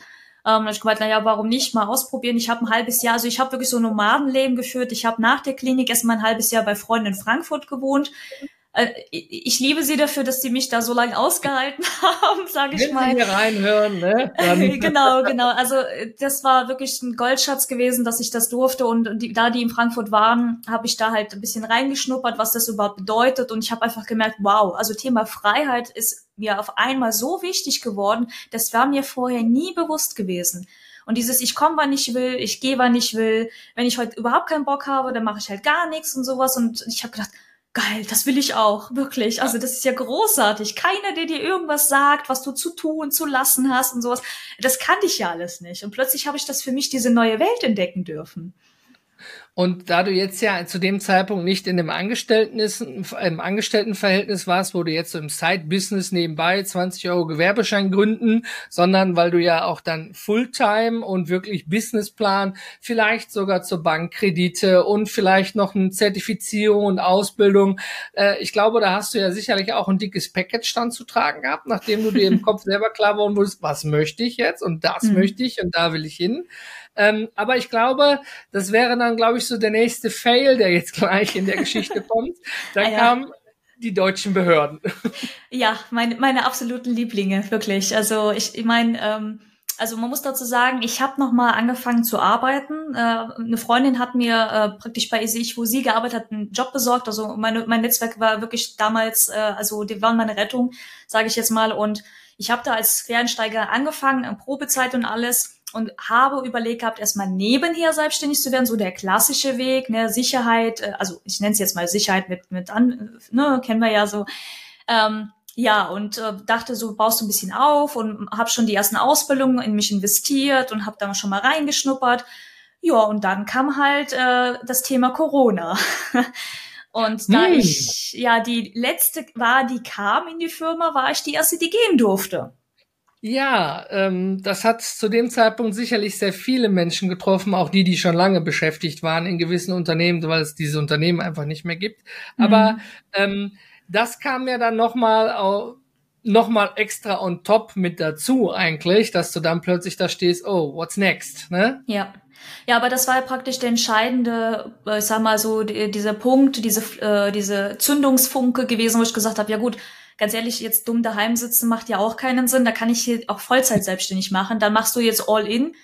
Ähm, da ich gemeint, naja, warum nicht mal ausprobieren? Ich habe ein halbes Jahr, also ich habe wirklich so ein Nomadenleben geführt. Ich habe nach der Klinik erst mal ein halbes Jahr bei Freunden in Frankfurt gewohnt. Äh, ich liebe sie dafür, dass sie mich da so lange ausgehalten haben, sage ich mal. Wenn sie hier reinhören, ne? genau, genau. Also das war wirklich ein Goldschatz gewesen, dass ich das durfte und die, da die in Frankfurt waren, habe ich da halt ein bisschen reingeschnuppert, was das überhaupt bedeutet und ich habe einfach gemerkt, wow, also Thema Freiheit ist mir auf einmal so wichtig geworden, das war mir vorher nie bewusst gewesen. Und dieses, ich komme, wann ich will, ich gehe, wann ich will. Wenn ich heute überhaupt keinen Bock habe, dann mache ich halt gar nichts und sowas. Und ich habe gedacht, geil, das will ich auch, wirklich. Also das ist ja großartig. Keiner, der dir irgendwas sagt, was du zu tun, zu lassen hast und sowas. Das kannte ich ja alles nicht. Und plötzlich habe ich das für mich diese neue Welt entdecken dürfen. Und da du jetzt ja zu dem Zeitpunkt nicht in dem Angestellten im Angestelltenverhältnis warst, wo du jetzt so im Side-Business nebenbei 20 Euro Gewerbeschein gründen, sondern weil du ja auch dann Fulltime und wirklich Businessplan, vielleicht sogar zur Bankkredite und vielleicht noch eine Zertifizierung und Ausbildung. Äh, ich glaube, da hast du ja sicherlich auch ein dickes Package dann zu tragen gehabt, nachdem du dir im Kopf selber klar geworden wurdest, was möchte ich jetzt und das mhm. möchte ich und da will ich hin. Ähm, aber ich glaube, das wäre dann, glaube ich, so der nächste Fail, der jetzt gleich in der Geschichte kommt. Da ah, ja. kam die deutschen Behörden. Ja, meine, meine absoluten Lieblinge, wirklich. Also ich, ich meine, ähm, also man muss dazu sagen, ich habe noch mal angefangen zu arbeiten. Äh, eine Freundin hat mir äh, praktisch bei ich, wo sie gearbeitet hat, einen Job besorgt. Also meine, mein Netzwerk war wirklich damals, äh, also die waren meine Rettung, sage ich jetzt mal. Und ich habe da als Quereinsteiger angefangen, Probezeit und alles und habe überlegt gehabt, erstmal nebenher selbstständig zu werden, so der klassische Weg, ne, Sicherheit, äh, also ich nenne es jetzt mal Sicherheit mit, mit an, ne, kennen wir ja so. Ähm, ja, und äh, dachte so, baust du ein bisschen auf und habe schon die ersten Ausbildungen in mich investiert und habe da schon mal reingeschnuppert. Ja, und dann kam halt äh, das Thema Corona. und da hm. ich ja die letzte war, die kam in die Firma, war ich die erste, die gehen durfte. Ja, ähm, das hat zu dem Zeitpunkt sicherlich sehr viele Menschen getroffen, auch die, die schon lange beschäftigt waren in gewissen Unternehmen, weil es diese Unternehmen einfach nicht mehr gibt. Mhm. Aber ähm, das kam ja dann nochmal noch mal extra on top mit dazu eigentlich, dass du dann plötzlich da stehst, oh, what's next, ne? Ja. Ja, aber das war ja praktisch der entscheidende, äh, ich sag mal so, die, dieser Punkt, diese, äh, diese Zündungsfunke gewesen, wo ich gesagt habe, ja gut, ganz ehrlich, jetzt dumm daheim sitzen macht ja auch keinen Sinn. Da kann ich hier auch Vollzeit selbstständig machen. Dann machst du jetzt all in.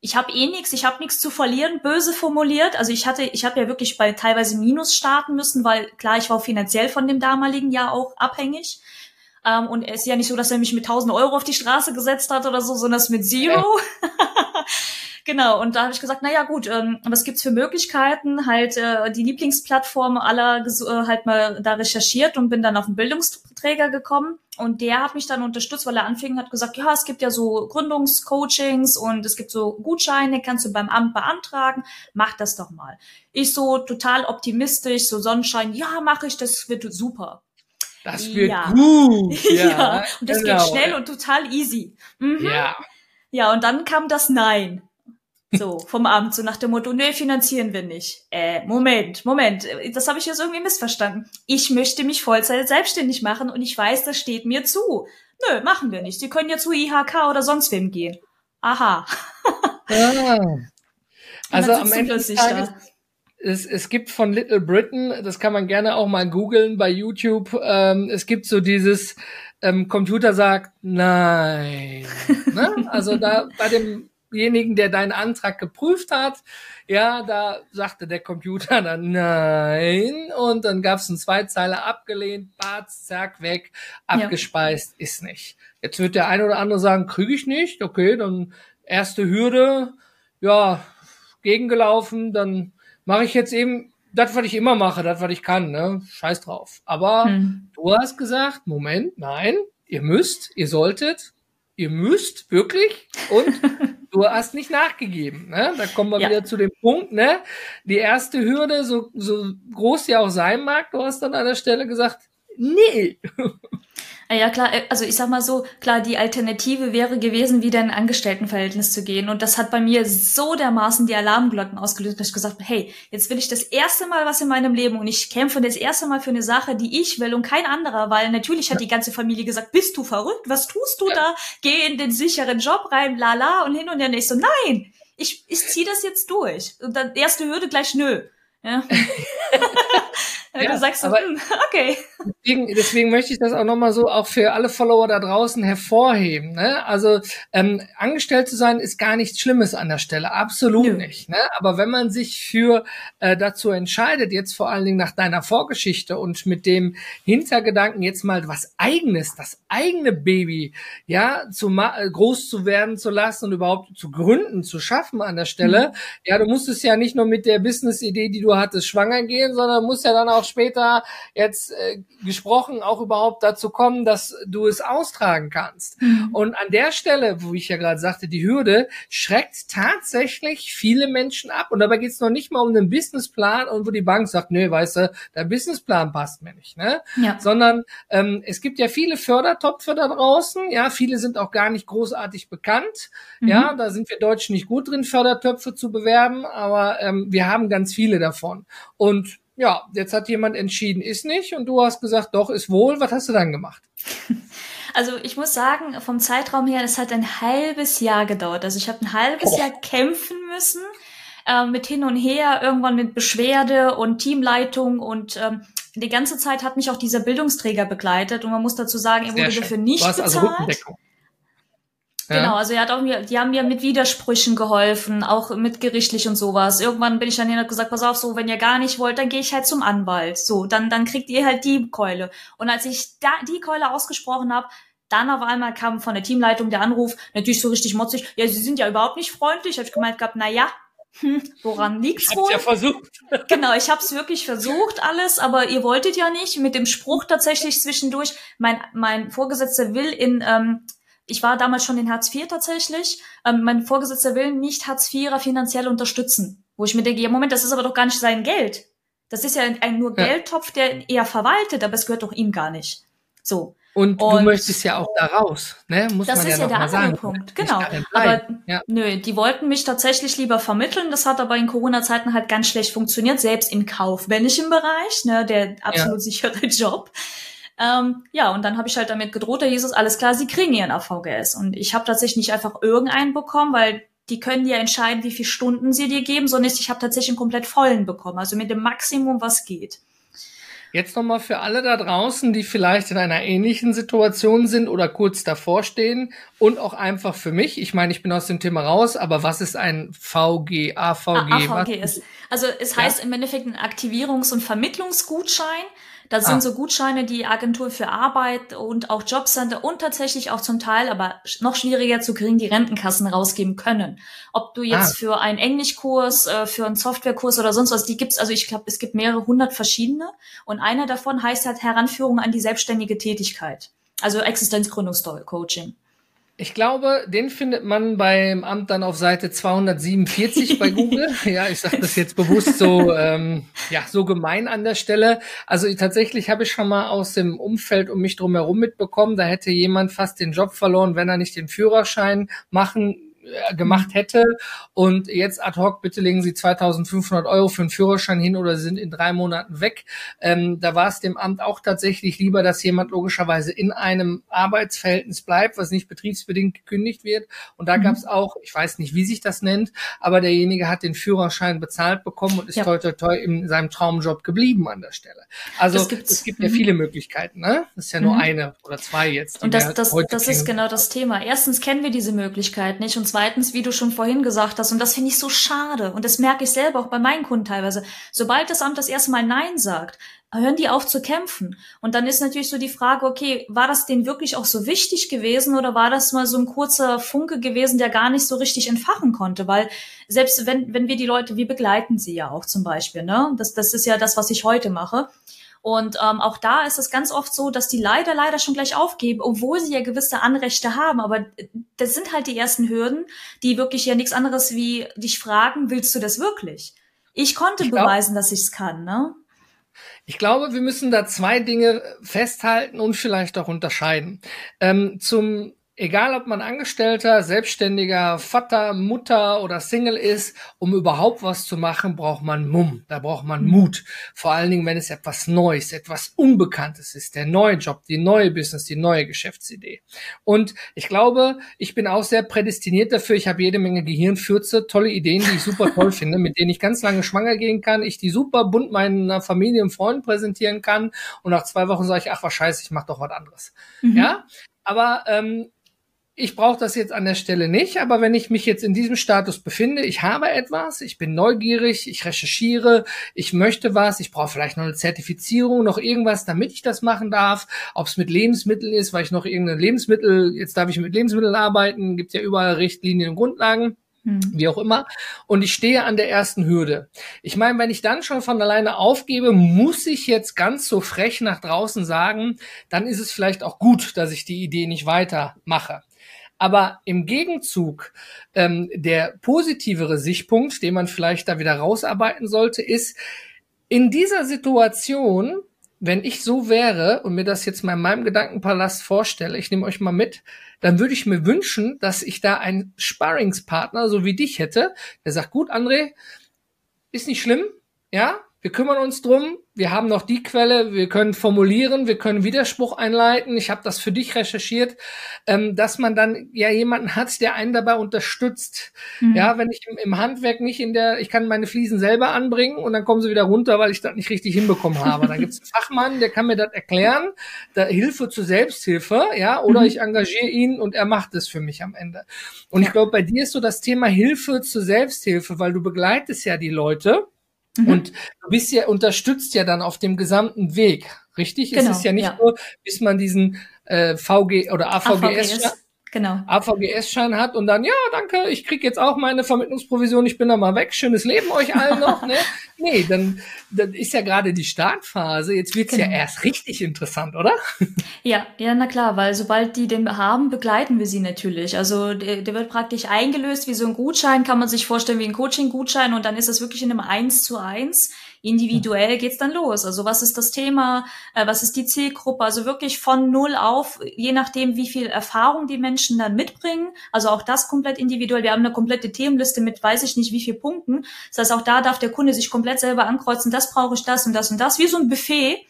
Ich habe eh nichts, ich habe nichts zu verlieren, böse formuliert. Also ich hatte, ich habe ja wirklich bei teilweise Minus starten müssen, weil klar, ich war finanziell von dem damaligen Jahr auch abhängig. Ähm, und es ist ja nicht so, dass er mich mit 1000 Euro auf die Straße gesetzt hat oder so, sondern es mit Zero. Genau, und da habe ich gesagt, na ja gut, ähm, was gibt's für Möglichkeiten? Halt äh, die Lieblingsplattform aller äh, halt mal da recherchiert und bin dann auf einen Bildungsträger gekommen. Und der hat mich dann unterstützt, weil er anfing hat gesagt, ja, es gibt ja so Gründungscoachings und es gibt so Gutscheine, kannst du beim Amt beantragen, mach das doch mal. Ich so total optimistisch, so Sonnenschein, ja, mache ich, das wird super. Das wird ja. gut. Ja. ja. Und das genau. geht schnell und total easy. Mhm. Ja. Ja, und dann kam das Nein. So, vom Amt, so nach dem Motto, nee, finanzieren wir nicht. Äh, Moment, Moment, das habe ich jetzt irgendwie missverstanden. Ich möchte mich Vollzeit selbstständig machen und ich weiß, das steht mir zu. Nö, machen wir nicht. Sie können ja zu IHK oder sonst wem gehen. Aha. ah. Also am Ende des Tages, es, es gibt von Little Britain, das kann man gerne auch mal googeln bei YouTube, ähm, es gibt so dieses ähm, Computer sagt nein. ne? Also da bei dem demjenigen, der deinen Antrag geprüft hat, ja, da sagte der Computer dann nein und dann gab es einen Zweizeiler abgelehnt, Batz, zack, weg, abgespeist, ja. ist nicht. Jetzt wird der eine oder andere sagen, kriege ich nicht, okay, dann erste Hürde, ja, gegengelaufen, dann mache ich jetzt eben das, was ich immer mache, das, was ich kann, ne? Scheiß drauf. Aber hm. du hast gesagt, Moment, nein, ihr müsst, ihr solltet, ihr müsst wirklich und du hast nicht nachgegeben. Ne? Da kommen wir ja. wieder zu dem Punkt, ne? Die erste Hürde, so, so groß sie auch sein mag, du hast dann an der Stelle gesagt, nee. Ja, klar, äh, also ich sag mal so, klar, die Alternative wäre gewesen, wieder in ein Angestelltenverhältnis zu gehen. Und das hat bei mir so dermaßen die Alarmglocken ausgelöst, dass ich gesagt habe, hey, jetzt will ich das erste Mal was in meinem Leben und ich kämpfe das erste Mal für eine Sache, die ich will und kein anderer, weil natürlich hat die ganze Familie gesagt, bist du verrückt? Was tust du da? Geh in den sicheren Job rein, la la und hin und her. Ich so, nein, ich, ich zieh das jetzt durch. Und dann erste Hürde gleich nö. Ja. ja, du sagst so, hm, okay. Deswegen, deswegen möchte ich das auch nochmal so auch für alle Follower da draußen hervorheben. Ne? Also ähm, angestellt zu sein ist gar nichts Schlimmes an der Stelle, absolut Nö. nicht. Ne? Aber wenn man sich für äh, dazu entscheidet, jetzt vor allen Dingen nach deiner Vorgeschichte und mit dem Hintergedanken jetzt mal was Eigenes, das eigene Baby, ja, zu äh, groß zu werden zu lassen und überhaupt zu gründen, zu schaffen an der Stelle. Mhm. Ja, du musst es ja nicht nur mit der Business-Idee, die du hattest, schwanger gehen, sondern musst ja dann auch später jetzt äh, gesprochen auch überhaupt dazu kommen, dass du es austragen kannst. Mhm. Und an der Stelle, wo ich ja gerade sagte, die Hürde schreckt tatsächlich viele Menschen ab. Und dabei geht es noch nicht mal um einen Businessplan und wo die Bank sagt, nö, weißt du, der Businessplan passt mir nicht, ne? Ja. Sondern ähm, es gibt ja viele Fördertopfe da draußen, ja, viele sind auch gar nicht großartig bekannt. Mhm. Ja, da sind wir Deutschen nicht gut drin, Fördertöpfe zu bewerben, aber ähm, wir haben ganz viele davon. Und ja, jetzt hat jemand entschieden, ist nicht und du hast gesagt, doch, ist wohl. Was hast du dann gemacht? Also ich muss sagen, vom Zeitraum her, es hat ein halbes Jahr gedauert. Also ich habe ein halbes oh. Jahr kämpfen müssen äh, mit hin und her, irgendwann mit Beschwerde und Teamleitung und ähm, die ganze Zeit hat mich auch dieser Bildungsträger begleitet und man muss dazu sagen, er wurde dafür nicht also bezahlt. Also Genau, also er hat auch mir, die haben mir mit Widersprüchen geholfen, auch mit gerichtlich und sowas. Irgendwann bin ich dann hin und gesagt, pass auf, so, wenn ihr gar nicht wollt, dann gehe ich halt zum Anwalt. So, dann, dann kriegt ihr halt die Keule. Und als ich da die Keule ausgesprochen habe, dann auf einmal kam von der Teamleitung der Anruf, natürlich so richtig motzig, ja, sie sind ja überhaupt nicht freundlich. Hab ich gemeint gehabt, na ja, hm, woran liegt's wohl? ja versucht. genau, ich habe es wirklich versucht alles, aber ihr wolltet ja nicht. Mit dem Spruch tatsächlich zwischendurch, mein mein Vorgesetzter will in ähm, ich war damals schon in Hartz IV tatsächlich. Ähm, mein Vorgesetzter will nicht Hartz IVer finanziell unterstützen. Wo ich mir denke, ja Moment, das ist aber doch gar nicht sein Geld. Das ist ja ein, ein nur ja. Geldtopf, der er verwaltet, aber es gehört doch ihm gar nicht. So. Und, und, du möchtest ja auch da raus, ne? Muss das man ist ja, ja der andere. Punkt, genau. Aber ja. nö, die wollten mich tatsächlich lieber vermitteln. Das hat aber in Corona-Zeiten halt ganz schlecht funktioniert, selbst im kaufmännischen Bereich, ne, der absolut ja. sichere Job. Ähm, ja, und dann habe ich halt damit gedroht, der Jesus, alles klar, sie kriegen ihren AVGS. Und ich habe tatsächlich nicht einfach irgendeinen bekommen, weil die können ja entscheiden, wie viele Stunden sie dir geben, sondern ich habe tatsächlich einen komplett vollen bekommen, also mit dem Maximum, was geht. Jetzt nochmal für alle da draußen, die vielleicht in einer ähnlichen Situation sind oder kurz davor stehen und auch einfach für mich. Ich meine, ich bin aus dem Thema raus, aber was ist ein VG, AVG? Ah, AVG ist, also es heißt ja. im Endeffekt ein Aktivierungs- und Vermittlungsgutschein. Das sind ah. so Gutscheine, die Agentur für Arbeit und auch Jobcenter und tatsächlich auch zum Teil, aber noch schwieriger zu kriegen, die Rentenkassen rausgeben können. Ob du jetzt ah. für einen Englischkurs, äh, für einen Softwarekurs oder sonst was, die gibt's, also ich glaube, es gibt mehrere hundert verschiedene. Und einer davon heißt halt Heranführung an die selbstständige Tätigkeit. Also Existenzgründungscoaching. Ich glaube, den findet man beim Amt dann auf Seite 247 bei Google. ja, ich sage das jetzt bewusst so, ähm, ja, so gemein an der Stelle. Also tatsächlich habe ich schon mal aus dem Umfeld um mich drumherum mitbekommen, da hätte jemand fast den Job verloren, wenn er nicht den Führerschein machen gemacht hätte und jetzt ad hoc, bitte legen Sie 2500 Euro für einen Führerschein hin oder Sie sind in drei Monaten weg. Ähm, da war es dem Amt auch tatsächlich lieber, dass jemand logischerweise in einem Arbeitsverhältnis bleibt, was nicht betriebsbedingt gekündigt wird. Und da mhm. gab es auch, ich weiß nicht, wie sich das nennt, aber derjenige hat den Führerschein bezahlt bekommen und ist ja. toi toi toi in seinem Traumjob geblieben an der Stelle. Also es gibt ja mhm. viele Möglichkeiten, ne? Das ist ja nur mhm. eine oder zwei jetzt. Und das, das, das ist genau das Thema. Erstens kennen wir diese Möglichkeit nicht und zwar zweitens, wie du schon vorhin gesagt hast, und das finde ich so schade, und das merke ich selber auch bei meinen Kunden teilweise, sobald das Amt das erste Mal Nein sagt, hören die auf zu kämpfen. Und dann ist natürlich so die Frage, okay, war das denen wirklich auch so wichtig gewesen oder war das mal so ein kurzer Funke gewesen, der gar nicht so richtig entfachen konnte? Weil selbst wenn, wenn wir die Leute, wir begleiten sie ja auch zum Beispiel, ne? Das, das ist ja das, was ich heute mache. Und ähm, auch da ist es ganz oft so, dass die leider, leider schon gleich aufgeben, obwohl sie ja gewisse Anrechte haben. Aber das sind halt die ersten Hürden, die wirklich ja nichts anderes wie dich fragen, willst du das wirklich? Ich konnte ich glaub, beweisen, dass ich es kann, ne? Ich glaube, wir müssen da zwei Dinge festhalten und vielleicht auch unterscheiden. Ähm, zum egal ob man Angestellter, Selbstständiger, Vater, Mutter oder Single ist, um überhaupt was zu machen, braucht man Mumm. Da braucht man mhm. Mut. Vor allen Dingen, wenn es etwas Neues, etwas Unbekanntes ist, der neue Job, die neue Business, die neue Geschäftsidee. Und ich glaube, ich bin auch sehr prädestiniert dafür. Ich habe jede Menge Gehirnfürze, tolle Ideen, die ich super toll finde, mit denen ich ganz lange schwanger gehen kann. Ich die super bunt meiner Familie und Freunden präsentieren kann. Und nach zwei Wochen sage ich, ach was scheiße, ich mache doch was anderes. Mhm. Ja, aber ähm, ich brauche das jetzt an der Stelle nicht, aber wenn ich mich jetzt in diesem Status befinde, ich habe etwas, ich bin neugierig, ich recherchiere, ich möchte was, ich brauche vielleicht noch eine Zertifizierung, noch irgendwas, damit ich das machen darf, ob es mit Lebensmitteln ist, weil ich noch irgendeine Lebensmittel, jetzt darf ich mit Lebensmitteln arbeiten, gibt ja überall Richtlinien und Grundlagen hm. wie auch immer. Und ich stehe an der ersten Hürde. Ich meine, wenn ich dann schon von alleine aufgebe, muss ich jetzt ganz so frech nach draußen sagen, dann ist es vielleicht auch gut, dass ich die Idee nicht weitermache. Aber im Gegenzug ähm, der positivere Sichtpunkt, den man vielleicht da wieder rausarbeiten sollte, ist, in dieser Situation, wenn ich so wäre und mir das jetzt mal in meinem Gedankenpalast vorstelle, ich nehme euch mal mit, dann würde ich mir wünschen, dass ich da einen Sparringspartner, so wie dich hätte, der sagt, gut, André, ist nicht schlimm, ja, wir kümmern uns drum, wir haben noch die Quelle, wir können formulieren, wir können Widerspruch einleiten. Ich habe das für dich recherchiert, ähm, dass man dann ja jemanden hat, der einen dabei unterstützt. Mhm. Ja, wenn ich im, im, Handwerk nicht in der, ich kann meine Fliesen selber anbringen und dann kommen sie wieder runter, weil ich das nicht richtig hinbekommen habe. Dann gibt es einen Fachmann, der kann mir das erklären, da Hilfe zur Selbsthilfe, ja, oder mhm. ich engagiere ihn und er macht es für mich am Ende. Und ich glaube, bei dir ist so das Thema Hilfe zur Selbsthilfe, weil du begleitest ja die Leute Mhm. Und du bist ja, unterstützt ja dann auf dem gesamten Weg, richtig? Genau, es ist ja nicht ja. nur, bis man diesen äh, VG oder AVGS, AVGS genau. AVGS-Schein hat und dann, ja, danke, ich krieg jetzt auch meine Vermittlungsprovision, ich bin da mal weg, schönes Leben euch allen noch, ne? Nee, dann, dann ist ja gerade die Startphase, jetzt wird's genau. ja erst richtig interessant, oder? Ja, ja, na klar, weil sobald die den haben, begleiten wir sie natürlich. Also der, der wird praktisch eingelöst wie so ein Gutschein, kann man sich vorstellen wie ein Coaching-Gutschein und dann ist das wirklich in einem Eins zu eins individuell geht's dann los. Also was ist das Thema, äh, was ist die Zielgruppe? Also wirklich von null auf, je nachdem, wie viel Erfahrung die Menschen dann mitbringen. Also auch das komplett individuell. Wir haben eine komplette Themenliste mit, weiß ich nicht, wie viel Punkten. Das heißt, auch da darf der Kunde sich komplett selber ankreuzen, das brauche ich, das und das und das, wie so ein Buffet.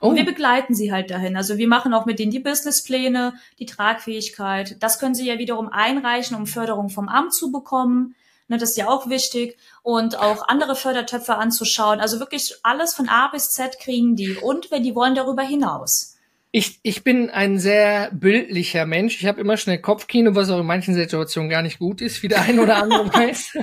Und oh. wir begleiten sie halt dahin. Also wir machen auch mit denen die Businesspläne, die Tragfähigkeit. Das können sie ja wiederum einreichen, um Förderung vom Amt zu bekommen. Ne, das ist ja auch wichtig. Und auch andere Fördertöpfe anzuschauen. Also wirklich alles von A bis Z kriegen die. Und wenn die wollen, darüber hinaus. Ich, ich bin ein sehr bildlicher Mensch. Ich habe immer schnell Kopfkino, was auch in manchen Situationen gar nicht gut ist, wie der ein oder andere weiß.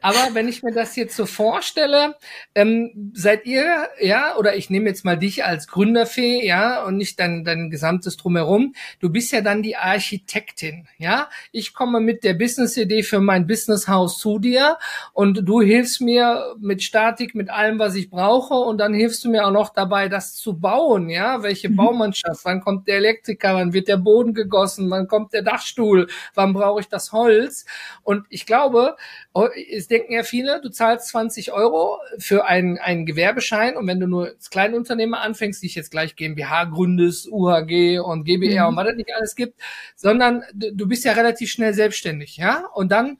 Aber wenn ich mir das jetzt so vorstelle, ähm, seid ihr, ja, oder ich nehme jetzt mal dich als Gründerfee, ja, und nicht dein, dein gesamtes Drumherum. Du bist ja dann die Architektin, ja. Ich komme mit der Business-Idee für mein Businesshaus zu dir und du hilfst mir mit Statik, mit allem, was ich brauche und dann hilfst du mir auch noch dabei, das zu bauen, ja, welche mhm. Baumannschaft das? Wann kommt der Elektriker? Wann wird der Boden gegossen? Wann kommt der Dachstuhl? Wann brauche ich das Holz? Und ich glaube, oh, es denken ja viele, du zahlst 20 Euro für einen, einen Gewerbeschein und wenn du nur als Kleinunternehmer anfängst, ich jetzt gleich GmbH gründest, UHG und GBR mhm. und was es nicht alles gibt, sondern du bist ja relativ schnell selbstständig, ja? Und dann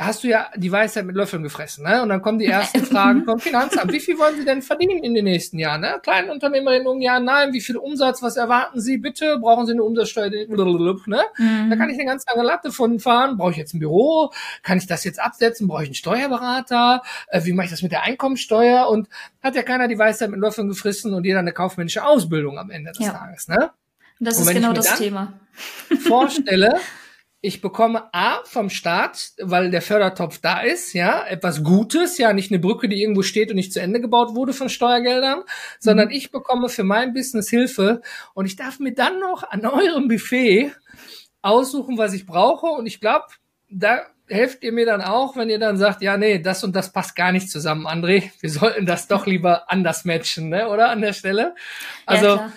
hast du ja die Weisheit mit Löffeln gefressen, ne? Und dann kommen die ersten Fragen vom Finanzamt. Wie viel wollen Sie denn verdienen in den nächsten Jahren? Ne? Kleine Unternehmerinnen um ja, nein, wie viel Umsatz, was erwarten Sie bitte? Brauchen Sie eine Umsatzsteuer? Ne? Mhm. Da kann ich eine ganz lange Latte von fahren. Brauche ich jetzt ein Büro? Kann ich das jetzt absetzen? Brauche ich einen Steuerberater? Äh, wie mache ich das mit der Einkommensteuer? Und hat ja keiner die Weisheit mit Löffeln gefressen und jeder eine kaufmännische Ausbildung am Ende des ja. Tages, ne? Das ist genau das Thema. Vorstelle, ich bekomme A vom Staat, weil der Fördertopf da ist, ja, etwas Gutes, ja, nicht eine Brücke, die irgendwo steht und nicht zu Ende gebaut wurde von Steuergeldern, sondern mhm. ich bekomme für mein Business Hilfe und ich darf mir dann noch an eurem Buffet aussuchen, was ich brauche und ich glaube, da helft ihr mir dann auch, wenn ihr dann sagt, ja, nee, das und das passt gar nicht zusammen, André. Wir sollten das doch lieber anders matchen, ne? oder an der Stelle? Also ja,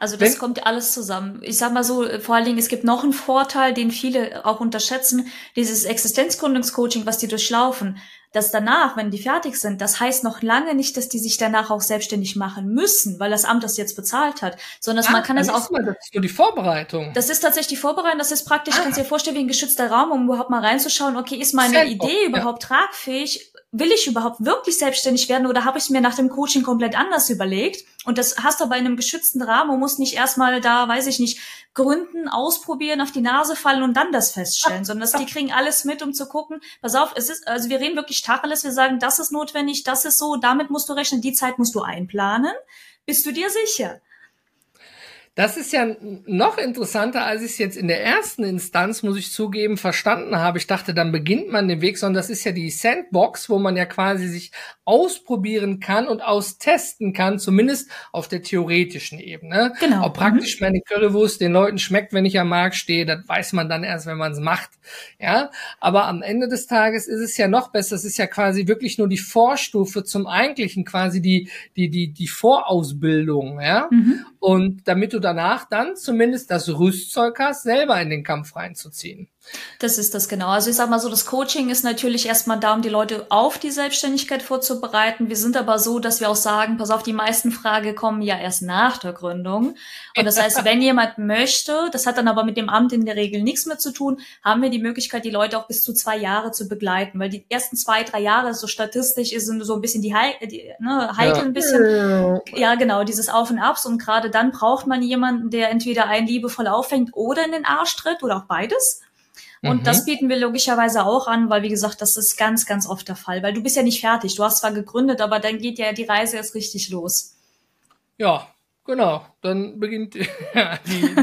also das Wenn, kommt alles zusammen. Ich sag mal so, vor allen Dingen, es gibt noch einen Vorteil, den viele auch unterschätzen, dieses Existenzgründungscoaching, was die durchlaufen, dass danach, wenn die fertig sind, das heißt noch lange nicht, dass die sich danach auch selbstständig machen müssen, weil das Amt das jetzt bezahlt hat, sondern ah, man kann es auch. Mal, das ist nur die Vorbereitung. Das ist tatsächlich die Vorbereitung. Das ist praktisch, ah. kannst dir vorstellen, wie ein geschützter Raum, um überhaupt mal reinzuschauen, okay, ist meine. Idee überhaupt ja. tragfähig? Will ich überhaupt wirklich selbstständig werden oder habe ich mir nach dem Coaching komplett anders überlegt? Und das hast du aber in einem geschützten Rahmen und musst nicht erstmal da, weiß ich nicht, gründen, ausprobieren, auf die Nase fallen und dann das feststellen, sondern dass die kriegen alles mit, um zu gucken, pass auf, es ist, also wir reden wirklich Tacheles, wir sagen, das ist notwendig, das ist so, damit musst du rechnen, die Zeit musst du einplanen. Bist du dir sicher? Das ist ja noch interessanter, als ich es jetzt in der ersten Instanz, muss ich zugeben, verstanden habe. Ich dachte, dann beginnt man den Weg, sondern das ist ja die Sandbox, wo man ja quasi sich ausprobieren kann und austesten kann, zumindest auf der theoretischen Ebene. Genau. Ob praktisch mhm. meine Currywurst den Leuten schmeckt, wenn ich am Markt stehe, das weiß man dann erst, wenn man es macht. Ja, aber am Ende des Tages ist es ja noch besser. Es ist ja quasi wirklich nur die Vorstufe zum eigentlichen, quasi die die die die Vorausbildung. Ja, mhm. Und damit du danach dann zumindest das Rüstzeug hast, selber in den Kampf reinzuziehen. Das ist das genau. Also ich sag mal so, das Coaching ist natürlich erstmal da, um die Leute auf die Selbstständigkeit vorzubereiten. Wir sind aber so, dass wir auch sagen, pass auf, die meisten Fragen kommen ja erst nach der Gründung. Und das heißt, wenn jemand möchte, das hat dann aber mit dem Amt in der Regel nichts mehr zu tun, haben wir die Möglichkeit, die Leute auch bis zu zwei Jahre zu begleiten. Weil die ersten zwei, drei Jahre, so statistisch, sind so ein bisschen die, die ne, heikel ja. ein bisschen. Ja, genau, dieses Auf und Abs. Und gerade dann braucht man jemanden, der entweder einen liebevoll auffängt oder in den Arsch tritt oder auch beides. Und mhm. das bieten wir logischerweise auch an, weil wie gesagt, das ist ganz, ganz oft der Fall, weil du bist ja nicht fertig. Du hast zwar gegründet, aber dann geht ja die Reise erst richtig los. Ja, genau dann beginnt die,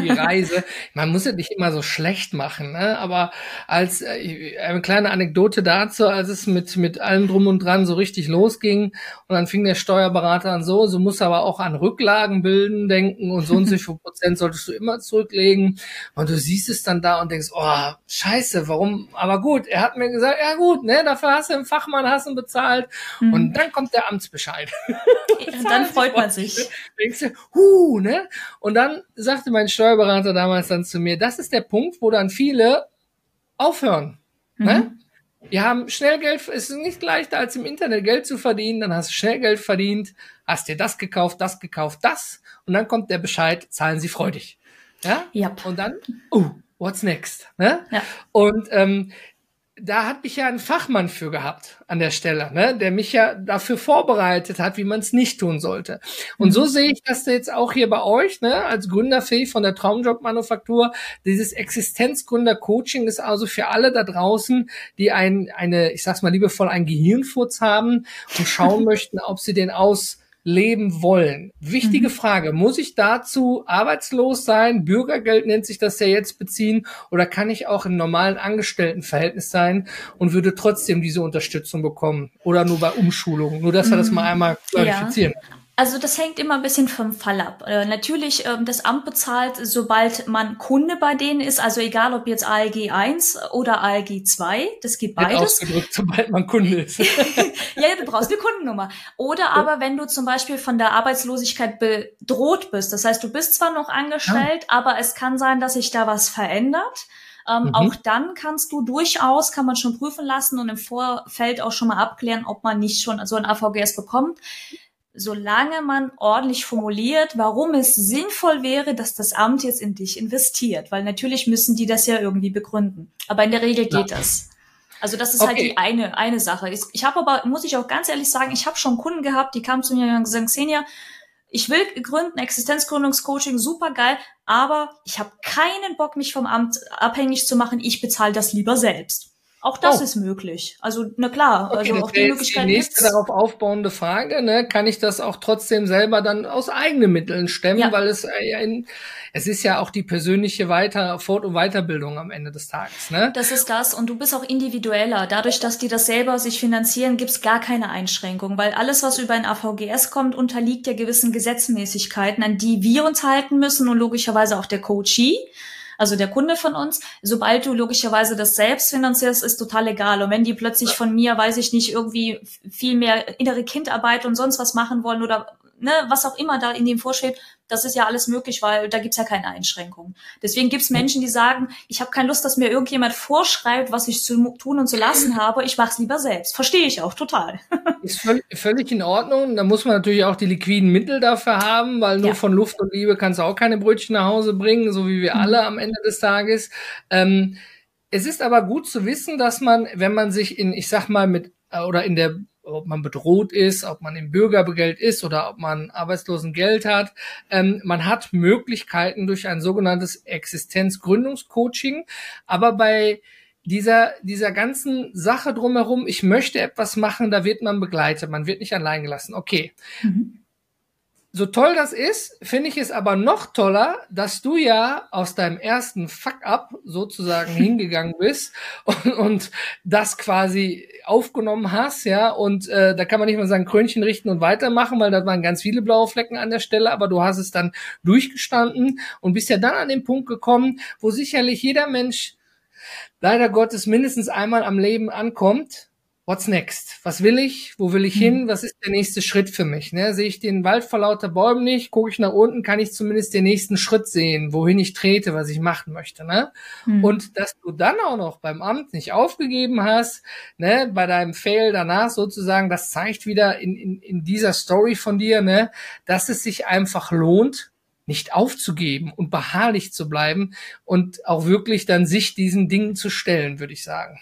die Reise. Man muss es nicht immer so schlecht machen, ne? aber als äh, eine kleine Anekdote dazu, als es mit, mit allem drum und dran so richtig losging und dann fing der Steuerberater an so, so muss aber auch an Rücklagen bilden denken und so und so viel Prozent solltest du immer zurücklegen und du siehst es dann da und denkst, oh, scheiße, warum, aber gut, er hat mir gesagt, ja gut, ne, dafür hast du einen Fachmann, hast du bezahlt mhm. und dann kommt der Amtsbescheid. dann freut man sich. Denkst du, huh, ne? Und dann sagte mein Steuerberater damals dann zu mir, das ist der Punkt, wo dann viele aufhören. Ne? Mhm. Ne? Wir haben schnell Geld, es ist nicht leichter als im Internet Geld zu verdienen, dann hast du schnell Geld verdient, hast dir das gekauft, das gekauft, das und dann kommt der Bescheid, zahlen Sie freudig. Ja? Yep. Und dann, oh, what's next? Ne? Ja. Und ähm, da hat mich ja ein Fachmann für gehabt an der Stelle, ne, der mich ja dafür vorbereitet hat, wie man es nicht tun sollte. Und mhm. so sehe ich das jetzt auch hier bei euch, ne, als Gründerfähig von der Traumjob-Manufaktur. Dieses Existenzgründer-Coaching ist also für alle da draußen, die ein, eine, ich sag's mal liebevoll, ein Gehirnfurz haben und schauen möchten, ob sie den aus leben wollen. Wichtige mhm. Frage, muss ich dazu arbeitslos sein, Bürgergeld nennt sich das ja jetzt beziehen, oder kann ich auch im normalen Angestelltenverhältnis sein und würde trotzdem diese Unterstützung bekommen? Oder nur bei Umschulungen? Nur, dass wir das mhm. mal einmal klarifizieren. Ja. Also das hängt immer ein bisschen vom Fall ab. Äh, natürlich, ähm, das Amt bezahlt, sobald man Kunde bei denen ist, also egal ob jetzt ALG 1 oder ALG 2, das gibt beides. Ausgedrückt, sobald man Kunde ist. ja, du brauchst eine Kundennummer. Oder aber wenn du zum Beispiel von der Arbeitslosigkeit bedroht bist, das heißt, du bist zwar noch angestellt, ja. aber es kann sein, dass sich da was verändert. Ähm, mhm. Auch dann kannst du durchaus, kann man schon prüfen lassen und im Vorfeld auch schon mal abklären, ob man nicht schon so ein AVGS bekommt solange man ordentlich formuliert, warum es sinnvoll wäre, dass das Amt jetzt in dich investiert. Weil natürlich müssen die das ja irgendwie begründen. Aber in der Regel geht ja. das. Also das ist okay. halt die eine, eine Sache. Ich, habe aber, muss ich auch ganz ehrlich sagen, ich habe schon Kunden gehabt, die kamen zu mir und gesagt, Xenia, ich will gründen, Existenzgründungscoaching, super geil, aber ich habe keinen Bock, mich vom Amt abhängig zu machen. Ich bezahle das lieber selbst. Auch das oh. ist möglich. Also, na klar, okay, also auch die Möglichkeit. Die nächste gibt's. darauf aufbauende Frage, ne, kann ich das auch trotzdem selber dann aus eigenen Mitteln stemmen, ja. weil es äh, in, es ist ja auch die persönliche Weiter-, Fort- und Weiterbildung am Ende des Tages, ne? Das ist das. Und du bist auch individueller. Dadurch, dass die das selber sich finanzieren, gibt's gar keine Einschränkung, weil alles, was über ein AVGS kommt, unterliegt ja gewissen Gesetzmäßigkeiten, an die wir uns halten müssen und logischerweise auch der Coachee also der Kunde von uns. Sobald du logischerweise das selbst finanzierst, ist total egal. Und wenn die plötzlich von mir, weiß ich nicht, irgendwie viel mehr innere Kindarbeit und sonst was machen wollen oder ne, was auch immer da in dem vorschwebt, das ist ja alles möglich, weil da gibt's ja keine Einschränkungen. Deswegen gibt's Menschen, die sagen, ich habe keine Lust, dass mir irgendjemand vorschreibt, was ich zu tun und zu lassen habe. Ich mach's lieber selbst. Verstehe ich auch total. ist völlig, völlig in Ordnung. Da muss man natürlich auch die liquiden Mittel dafür haben, weil nur ja. von Luft und Liebe kannst du auch keine Brötchen nach Hause bringen, so wie wir mhm. alle am Ende des Tages. Ähm, es ist aber gut zu wissen, dass man, wenn man sich in, ich sag mal, mit äh, oder in der ob man bedroht ist, ob man im Bürgergeld ist oder ob man Arbeitslosengeld hat. Ähm, man hat Möglichkeiten durch ein sogenanntes Existenzgründungscoaching. Aber bei dieser, dieser ganzen Sache drumherum, ich möchte etwas machen, da wird man begleitet, man wird nicht allein gelassen. Okay. Mhm so toll das ist, finde ich es aber noch toller, dass du ja aus deinem ersten Fuck-up sozusagen hingegangen bist und, und, das quasi aufgenommen hast, ja, und äh, da kann man nicht mal sagen Krönchen richten und weitermachen, weil da waren ganz viele blaue Flecken an der Stelle, aber du hast es dann durchgestanden und bist ja dann an den Punkt gekommen, wo sicherlich jeder Mensch leider Gottes mindestens einmal am Leben ankommt, what's next? Was will ich? Wo will ich hin? Hm. Was ist der nächste Schritt für mich? Ne? Sehe ich den Wald vor lauter Bäumen nicht, gucke ich nach unten, kann ich zumindest den nächsten Schritt sehen, wohin ich trete, was ich machen möchte. Ne? Mhm. Und dass du dann auch noch beim Amt nicht aufgegeben hast, ne, bei deinem Fail danach sozusagen, das zeigt wieder in, in, in dieser Story von dir, ne, dass es sich einfach lohnt, nicht aufzugeben und beharrlich zu bleiben und auch wirklich dann sich diesen Dingen zu stellen, würde ich sagen.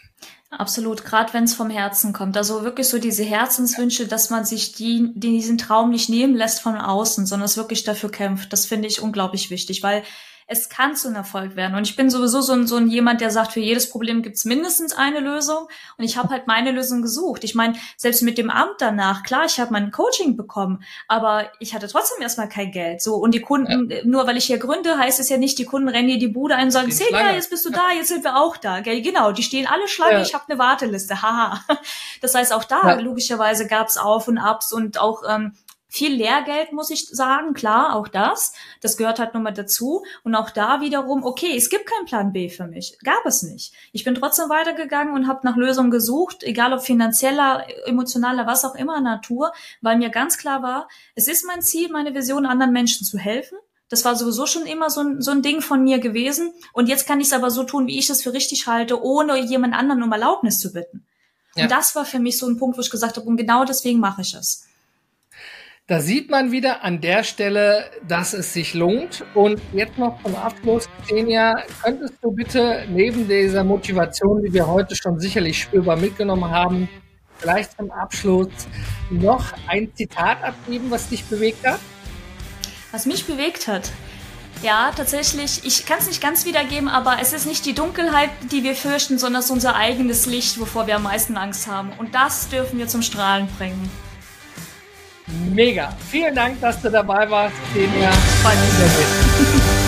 Absolut, gerade wenn es vom Herzen kommt. Also wirklich so diese Herzenswünsche, dass man sich die, diesen Traum nicht nehmen lässt von außen, sondern es wirklich dafür kämpft. Das finde ich unglaublich wichtig, weil es kann zu einem Erfolg werden. Und ich bin sowieso so ein, so ein jemand, der sagt, für jedes Problem gibt's mindestens eine Lösung. Und ich habe halt meine Lösung gesucht. Ich meine, selbst mit dem Amt danach, klar, ich habe mein Coaching bekommen, aber ich hatte trotzdem erstmal kein Geld. So und die Kunden, ja. nur weil ich hier gründe, heißt es ja nicht, die Kunden rennen dir die Bude ein und sagen, Celia, jetzt bist du da, jetzt sind wir auch da. Gell? Genau, die stehen alle Schlange, ja. ich habe eine Warteliste. Haha. Das heißt, auch da ja. logischerweise gab's Auf und Abs und auch ähm, viel Lehrgeld, muss ich sagen, klar, auch das. Das gehört halt nur mal dazu. Und auch da wiederum, okay, es gibt keinen Plan B für mich. Gab es nicht. Ich bin trotzdem weitergegangen und habe nach Lösungen gesucht, egal ob finanzieller, emotionaler, was auch immer Natur, weil mir ganz klar war, es ist mein Ziel, meine Vision anderen Menschen zu helfen. Das war sowieso schon immer so ein, so ein Ding von mir gewesen. Und jetzt kann ich es aber so tun, wie ich es für richtig halte, ohne jemand anderen um Erlaubnis zu bitten. Ja. Und das war für mich so ein Punkt, wo ich gesagt habe, und genau deswegen mache ich es. Da sieht man wieder an der Stelle, dass es sich lohnt. Und jetzt noch zum Abschluss, Xenia, könntest du bitte neben dieser Motivation, die wir heute schon sicherlich spürbar mitgenommen haben, vielleicht zum Abschluss noch ein Zitat abgeben, was dich bewegt hat? Was mich bewegt hat? Ja, tatsächlich. Ich kann es nicht ganz wiedergeben, aber es ist nicht die Dunkelheit, die wir fürchten, sondern es ist unser eigenes Licht, wovor wir am meisten Angst haben. Und das dürfen wir zum Strahlen bringen. Mega. Vielen Dank, dass du dabei warst. Demir. Freut mich sehr.